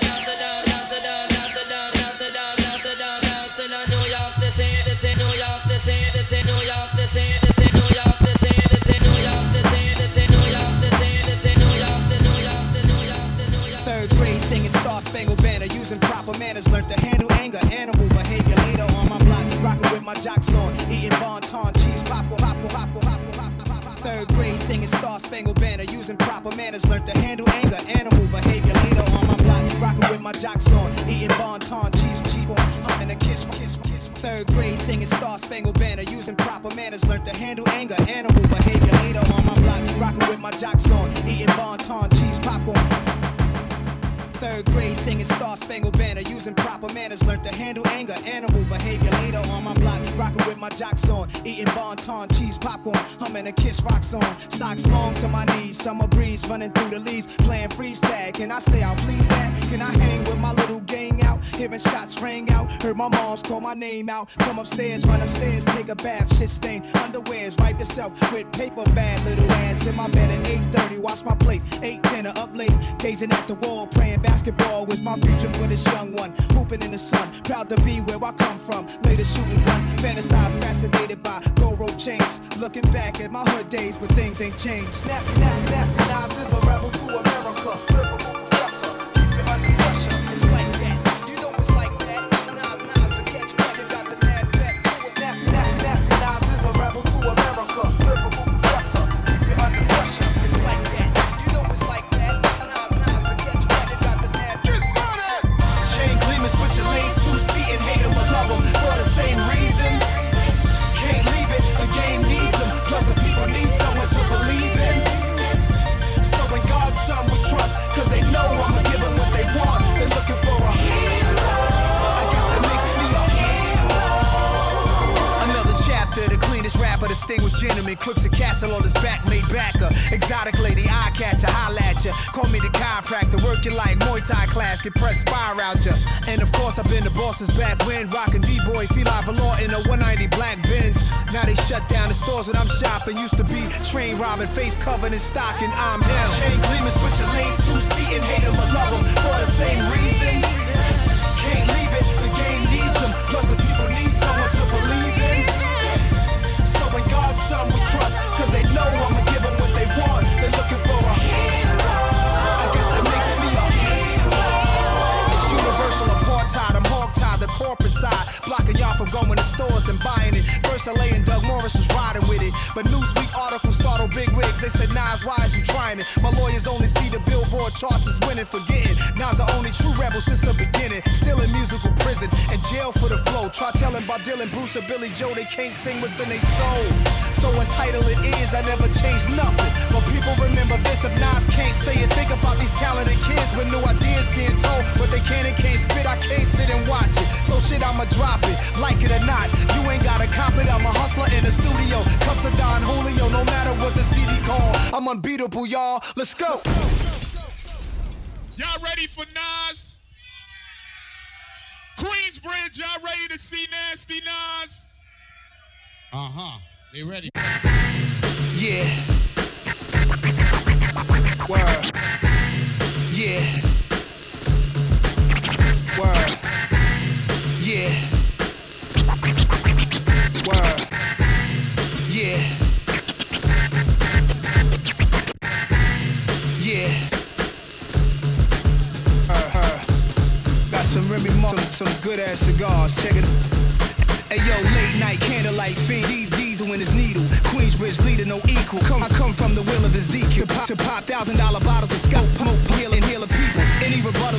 Proper manners, learned to handle anger, animal behavior. Later on my block, rocking with my jocks on, eating bonton, cheese, popcorn. Third grade singing Star Spangled Banner, using proper manners, learned to handle anger, animal behavior. Later on my block, rocking with my jocks on, eating bonton, cheese, popcorn, humming a kiss rock song. Socks long to my knees, summer breeze running through the leaves, playing freeze tag. Can I stay out, please, Dad? Can I hang with my little gang out? Hearing shots ring out, heard my mom's call my name out. Come upstairs, run upstairs, take a bath, shit stain, underwears, wipe yourself with paper bag, little ass in my bed at 8:30. Wash my plate, ate dinner up late, gazing at the wall, praying basketball was my future for this young one. Hooping in the sun, proud to be where I come from. Later shooting guns, fantasized, fascinated by gold rope chains. Looking back at my hood days, but things ain't changed. Nasty, nasty, nasty, distinguished gentleman, crooks a castle on his back, made backer. Exotic lady, eye catcher, holla at ya. Call me the chiropractor, working like Muay Thai class, get press fire out ya. And of course, I've been the boss's back when rockin' D-boy, like velour in a 190 black Benz. Now they shut down the stores that I'm shopping. Used to be train robbing, face covered in stocking. I'm down. Chain gleaming, switching lanes, two seating, hate 'em or love 'em for the same reason. Stores and buying it. First LA and Doug Morris was riding with it. But Newsweek articles startled big wigs. They said, Nas, why is you trying it? My lawyers only see the billboard charts as winning, forgetting. Nas the only true rebel since the beginning. Still in musical prison and jail for the flow. Try telling Bob Dylan, Bruce, or Billy Joe they can't sing what's in their soul. So entitled it is, I never changed nothing. But people remember this if Nas can't say it. Think about these talented kids with new ideas being told. But they can and can't spit, I can't sit and watch it. So shit, I'ma drop it, like it or not. You ain't gotta cop it, I'm a hustler in the studio. Cups of Don Julio, no matter what the CD call. I'm unbeatable, y'all. Let's go. Y'all ready for Nas? Queensbridge, y'all ready to see Nasty Nas? Uh huh. They ready? Yeah. Word. Yeah. Word. Yeah. Word. Yeah. Yeah. Uh, uh. Got some Remy Martin, some, some good ass cigars. Check it. Hey yo, late night candlelight fiend, D's diesel in his needle. Queensbridge leader, no equal. Come, I come from the will of Ezekiel. To pop, to pop thousand dollar bottles of scope, smoke, heal and heal people.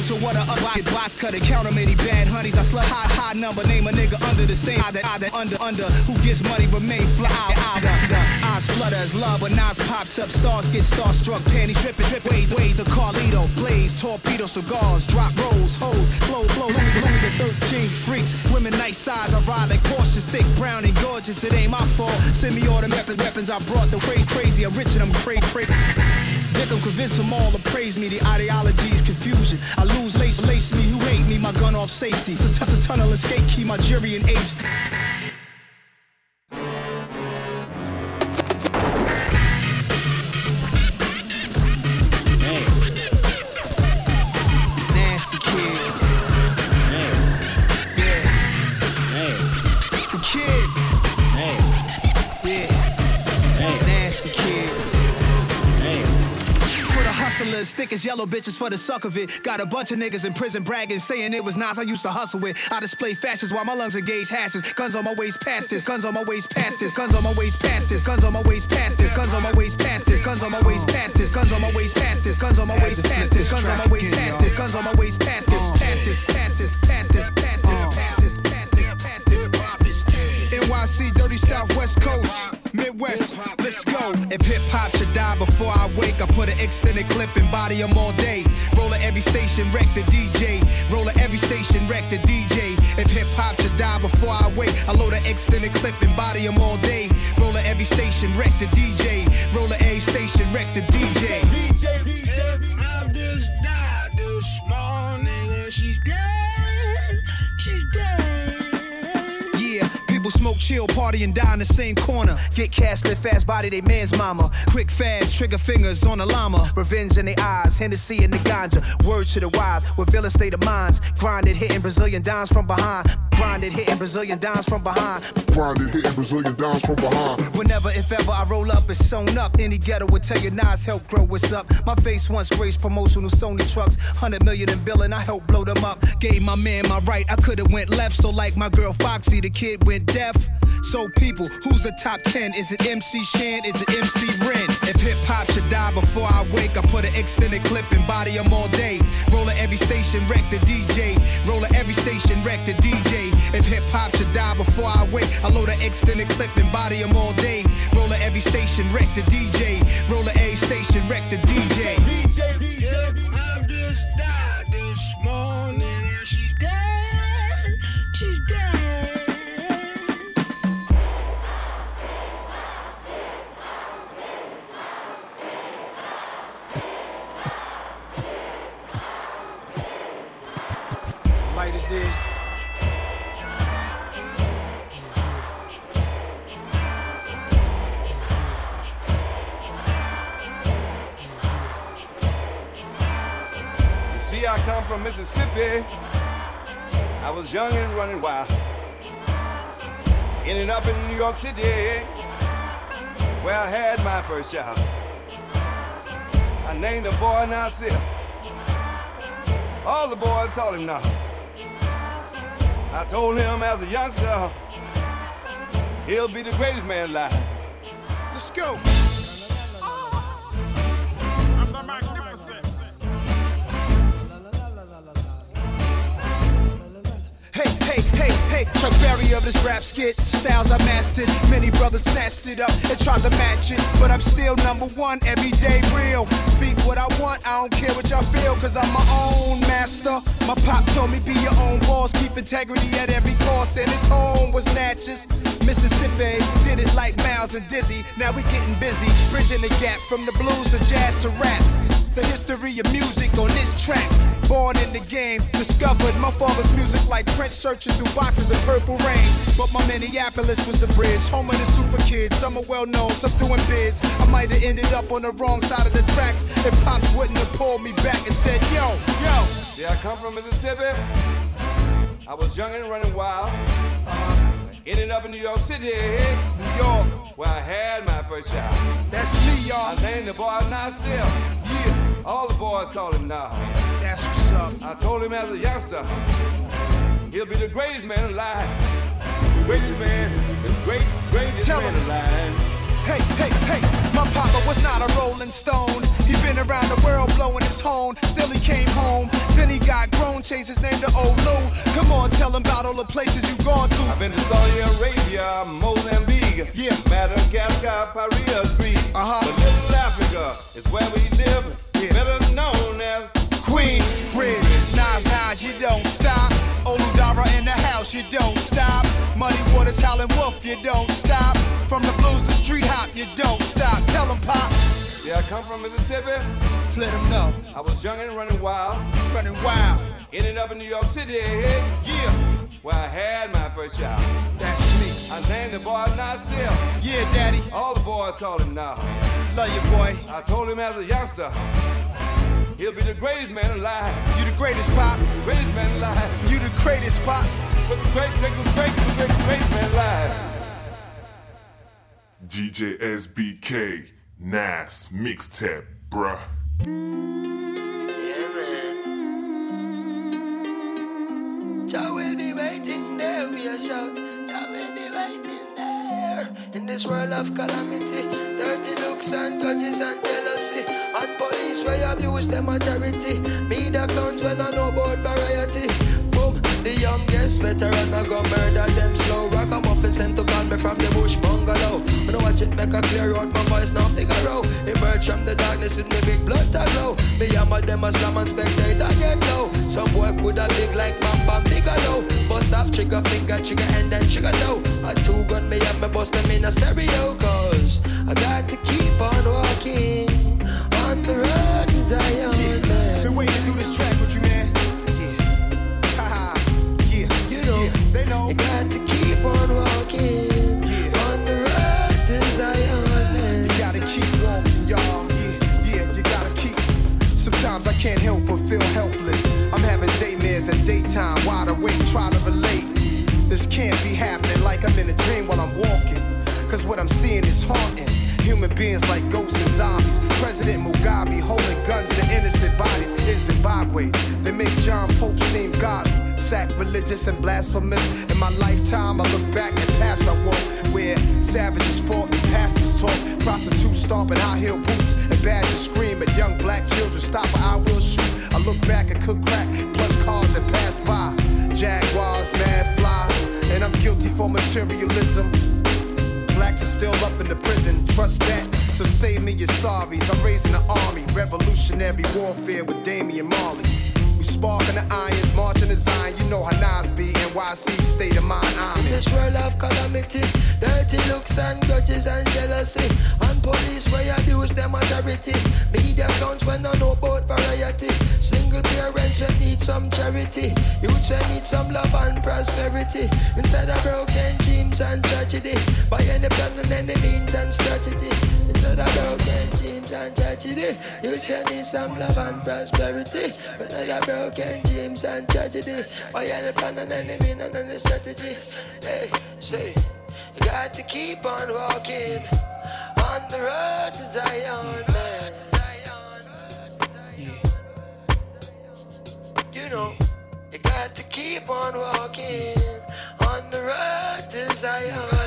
Any rebuttal to what a get by cut it, count 'em many bad honeys. I slut high, high number, name a nigga under the same. I that, I that, under, under. Who gets money remain fly. I, the, eyes flutter as love, but Nas pops up. Stars get starstruck, panties tripping, trip ways, ways of Carlito. Blaze, torpedo, cigars, drop rolls, hoes, flow, flow. Louis, Louis the 13 freaks. Women nice size, I ride like cautious, thick, brown, and gorgeous. It ain't my fault. Send me all the weapons, weapons I brought. The crazy, crazy. I'm rich and I'm crazy, crazy. Get them, convince them all to praise me. The ideology's confusion. I lose lace, lace me. Who hate me? My gun off safety. So test a tunnel escape, key. my jury in age. Hustlers, thick as yellow bitches for the suck of it. Got a bunch of niggas in prison bragging, saying it was Nas I used to hustle with. I display fascists while my lungs engage hashes. Guns on my waist past this, guns on my waist past this, guns on my waist past this, guns on my waist past this, guns on my waist past this, guns on my waist past this, guns on my waist past this, guns on my waist past this, guns on my waist past this, guns on my waist past this, past this, past this, past this, past this, past this, past this, past this. NYC, dirty Southwest Coast, Midwest, let's go. If hip hop should die before I wake, I put an extended clip and body 'em all day. Roll at every station, wreck the DJ. Roll at every station, wreck the DJ. If hip hop should die before I wake, I load an extended clip and body 'em all day. Roll at every station, wreck the DJ. Roll at every station, wreck the DJ. DJ, DJ, I just died this morning and she's dead. She's dead. Yeah, people smoke, chill, party, and die in the same corner. Get cash, live fast, body they man's mama. Quick, fast, trigger fingers on the llama. Revenge in their eyes, Hennessy in the ganja. Word to the wise, with villain state of minds. Grinded, hitting Brazilian dimes from behind. Grinded, hitting Brazilian dimes from behind. Grinded, hitting Brazilian dimes from behind. Whenever, if ever, I roll up, it's sewn up. Any ghetto would tell you Nas help grow what's up. My face once graced promotional Sony trucks. 100 million in billing, I helped blow them up. Gave my man my right, I could've went left. So like my girl Foxy, the kid went deaf. So people, who's the top 10? Is it MC Shan? Is it MC Ren? If hip hop should die before I wake, I put an extended clip and body 'em all day. Roll at every station, wreck the DJ. Roll at every station, wreck the DJ. If hip hop should die before I wake, I load an extended clip and body 'em all day. Roll at every station, wreck the DJ. Roll at every station, wreck the DJ, Mississippi. I was young and running wild. Ended up in New York City, where I had my first child. I named the boy Nasir. All the boys call him Nas. I told him as a youngster, he'll be the greatest man alive. Let's go. Hey, hey, hey, hey, Chuck Berry of this rap skit. Styles I mastered. Many brothers snatched it up and tried to match it. But I'm still number one, everyday real. Speak what I want, I don't care what y'all feel, cause I'm my own master. My pop told me be your own boss, keep integrity at every cost, and his home was Natchez. Mississippi did it like Miles and Dizzy. Now we getting busy, bridging the gap from the blues to jazz to rap. The history of music on this track. Born in the game, discovered my father's music like Prince searching through boxes of purple rain. But my Minneapolis was the bridge, home of the super kids. Some are well known, some doing bids. I might have ended up on the wrong side of the tracks if Pops wouldn't have pulled me back and said, Yo, yo. See, I come from Mississippi. I was young and running wild. Uh-huh. Ended up in New York City, New York, where I had my first child. That's me, y'all. I named the boy Nasir. Yeah. All the boys call him Nas. That's what's up. I told him as a youngster, he'll be the greatest man alive. The greatest man, the great, greatest Tell man him. alive. Hey, hey, hey, my papa was not a rolling stone. He been around the world blowing his horn. Still he came home. Then he got grown changed his name to Olu. Come on, tell him about all the places you've gone to. I've been to Saudi Arabia, Mozambique, yeah. Madagascar, Paris, Greece. Uh-huh. But Little Africa is where we live, better known as Queen Bridge. Nas, Nas, you don't stop. Olu Dara in the house, you don't stop. Muddy Waters, Howlin' Wolf, you don't stop. From the blues to street hop, you don't stop. Tell him, Pop. See, I come from Mississippi. Let him know. I was young and running wild. Running wild. Ended up in New York City, yeah. Where I had my first child. That's me. I named the boy Nasir. Yeah, daddy. All the boys call him now. Love you, boy. I told him as a youngster, he'll be the greatest man alive. You the greatest, Pop. Greatest man alive. You the greatest, Pop. Great, great, great, great, great, great, great man alive. DJ SBK, Nas mixtape, bruh. In this world of calamity, dirty looks and grudges and jealousy, and police where abuse them authority. Me the clowns when I know about variety. The youngest veteran I go murder them slow. Ragamuffin sent to call me from the bush bungalow. When I watch it make a clear out my voice now figure out. Emerge from the darkness with me big blood to glow. Me hammer them a slam and spectator get low. Some boy coulda big like Bam Bam Bigelow. Bust off trigger finger trigger and then trigger toe. A two gun me up me bust them in a stereo. Cause I got to keep on This can't be happening like I'm in a dream while I'm walking. Cause what I'm seeing is haunting. Human beings like ghosts and zombies. President Mugabe holding guns to innocent bodies in Zimbabwe. They make John Pope seem godly, sacrilegious and blasphemous. In my lifetime, I look back at paths I walk where savages fought and pastors talk. Prostitutes stomping high heel boots and badgers scream at young black children. Stop or I will shoot. I look back and cook crack, plus cars that pass by. Jaguars, mad and I'm guilty for materialism. Blacks are still up in the prison, trust that. So save me your sorries. I'm raising an army, revolutionary warfare with Damian Marley. We sparking the irons, marching the Zion. You know how Nas be, NYC state of mind. I'm In this world of calamity, dirty looks and grudges and jealousy, and police where abuse them authority. Media clowns when I know about variety. Single parents will need some charity. Youths when need some love and prosperity. Instead of broken dreams and tragedy, by any plan and any means and strategy. Instead of broken and tragedy, youths when need some love and prosperity. But Instead of broken dreams and tragedy, by any plan and any means and any strategy. Hey, say, you got to keep on walking on the road to Zion, man. You know, you got to keep on walking on the road to Zion,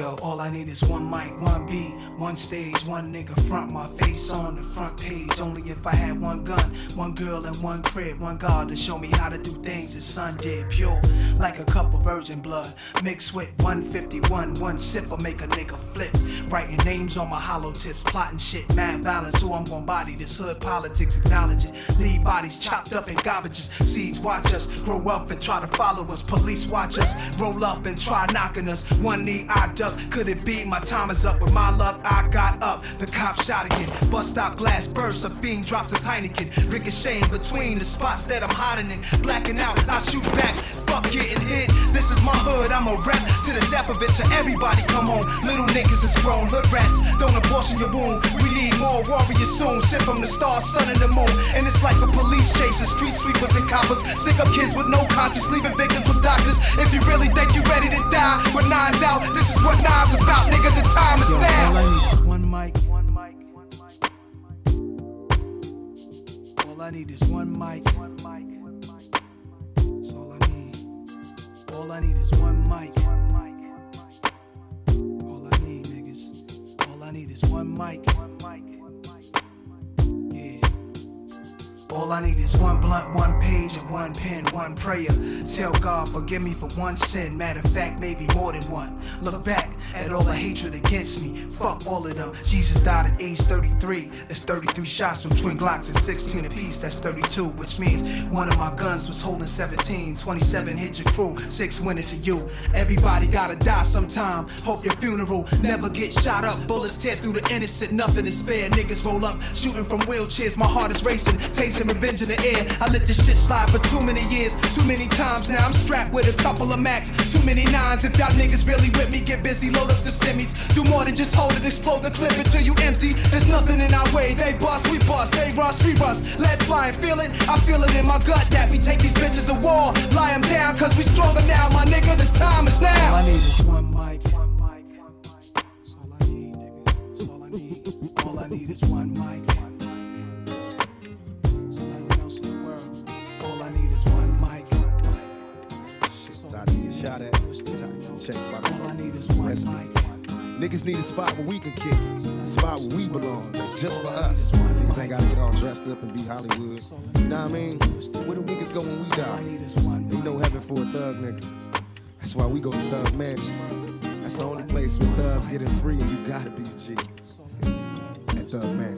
Yo, all I need is one mic, one beat, one stage, one nigga front my face on the front page. Only if I had one gun, one girl, and one crib, one God to show me how to do things the sun did. Pure, like a cup of virgin blood, mixed with 151. One sip will make a nigga flip. Writing names on my hollow tips, plotting shit, mad balance. Who I'm gonna body this hood politics, acknowledge it. Leave bodies chopped up in garbages. Seeds watch us grow up and try to follow us. Police watch us roll up and try knocking us. One knee I duck. Could it be my time is up? With my luck, I got up. The cop shot again. Bus stop glass bursts. A fiend drops his Heineken. Ricocheting between the spots that I'm hiding in. Blacking out, I shoot back. Fuck getting hit. This is my hood. I'm a rep to the death of it. To everybody, come on. Little niggas is grown. Hood rats. Don't abortion your wound. We need more warriors soon. Sent from the stars, sun, and the moon. And it's like a police chasing street sweepers and coppers. Stick up kids with no conscience, leaving victims with doctors. If you really think you're ready to die with nines out, this is what nines is about, nigga. The time is Yo, all I now. need is one mic. All I need is one mic. That's all I need. All I need is one mic. All I need, niggas. All I need is one mic. All I need is one blunt, one page, and one pen, one prayer. Tell God, forgive me for one sin. Matter of fact, maybe more than one. Look back at all the hatred against me. Fuck all of them. Jesus died at age 33. That's 33 shots from twin Glocks and 16 apiece. That's 32, which means one of my guns was holding 17. 27 hit your crew, six went into you. Everybody gotta die sometime. Hope your funeral never get shot up. Bullets tear through the innocent, nothing is fair. Niggas roll up, shooting from wheelchairs. My heart is racing, tasting revenge in the air. I let this shit slide for too many years, too many times. Now I'm strapped with a couple of max, too many nines. If y'all niggas really with me, get busy, load up the semis. Do more than just hold it, explode the clip until you empty. There's nothing in our way. They bust, we bust, they rust, we rust. Let flying, feel it. I feel it in my gut that we take these bitches to war. Lie 'em down, cause we stronger now, my nigga. The time is now. All I need is one mic. That's all I need, nigga. That's all I need. All I need is one mic. There's nothing else in the world. All I need is one mic. Tired of getting shot at. Check All I need is one mic. Niggas need a spot where we can kick it. A spot where we belong. That's just for us. Niggas ain't gotta get all dressed up and be Hollywood. You know what I mean? Where do niggas go when we die? They know heaven for a thug nigga. That's why we go to Thug Mansion. That's the only place where thugs getting free and you gotta be a G. At Thug Mansion.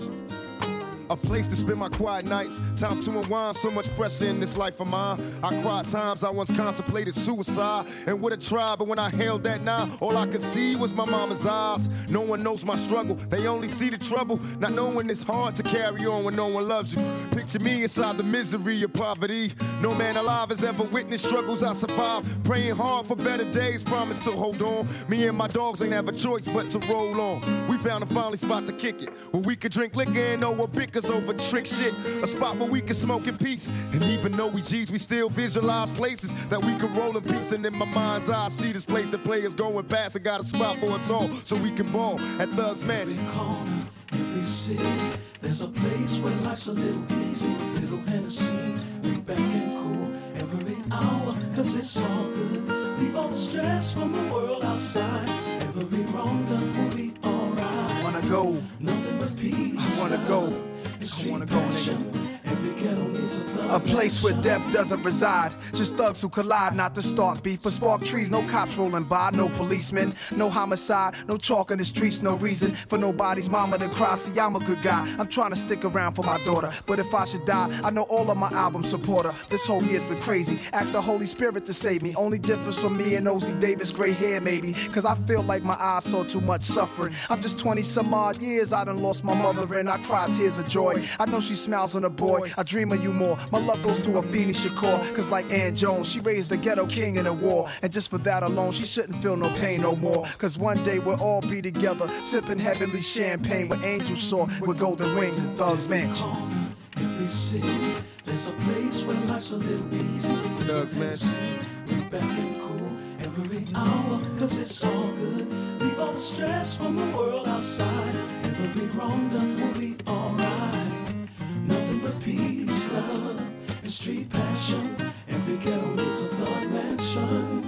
A place to spend my quiet nights. Time to unwind. So much pressure in this life of mine. I cried times I once contemplated suicide and would have tried, but when I held that nine, all I could see was my mama's eyes. No one knows my struggle. They only see the trouble. Not knowing it's hard to carry on when no one loves you. Picture me inside the misery of poverty. No man alive has ever witnessed struggles I survived. Praying hard for better days. Promise to hold on. Me and my dogs ain't have a choice but to roll on. We found a finally spot to kick it where we could drink liquor and know what bickers over trick shit. A spot where we can smoke in peace. And even though we G's, we still visualize places that we can roll in peace. And in my mind's eye, I see this place that players going past and got a spot for us all so we can ball at Thugs Mansion. Every city, there's a place where life's a little easy, little Hennessy, lay back and cool every hour, cause it's all good. Leave all the stress from the world outside, every wrong done will be alright. Wanna go? Nothing but peace. I wanna go. I wanna go, nigga. A place where death doesn't reside. Just thugs who collide, not to start beef. But spark trees, no cops rolling by, no policemen, no homicide, no chalk in the streets, no reason for nobody's mama to cry. See, I'm a good guy. I'm trying to stick around for my daughter. But if I should die, I know all of my album support her. This whole year's been crazy. Ask the Holy Spirit to save me. Only difference from me and Ossie Davis, gray hair maybe. Cause I feel like my eyes saw too much suffering. I'm just 20 some odd years, I done lost my mother and I cry tears of joy. I know she smiles on a boy. I dream of you more. My love goes to Afeni Shakur. Cause like Ann Jones, she raised the ghetto king in a war. And just for that alone, she shouldn't feel no pain no more. Cause one day we'll all be together, sipping heavenly champagne with angels soar with golden wings and thugs mansion. Every city, there's a place where life's a little easy. Thugs Mansion. Lay back and cool every hour, cause it's all good. Leave all the stress from the world outside. Every wrong done will be alright. But peace, love, and street passion. Every ghetto needs a thug mansion.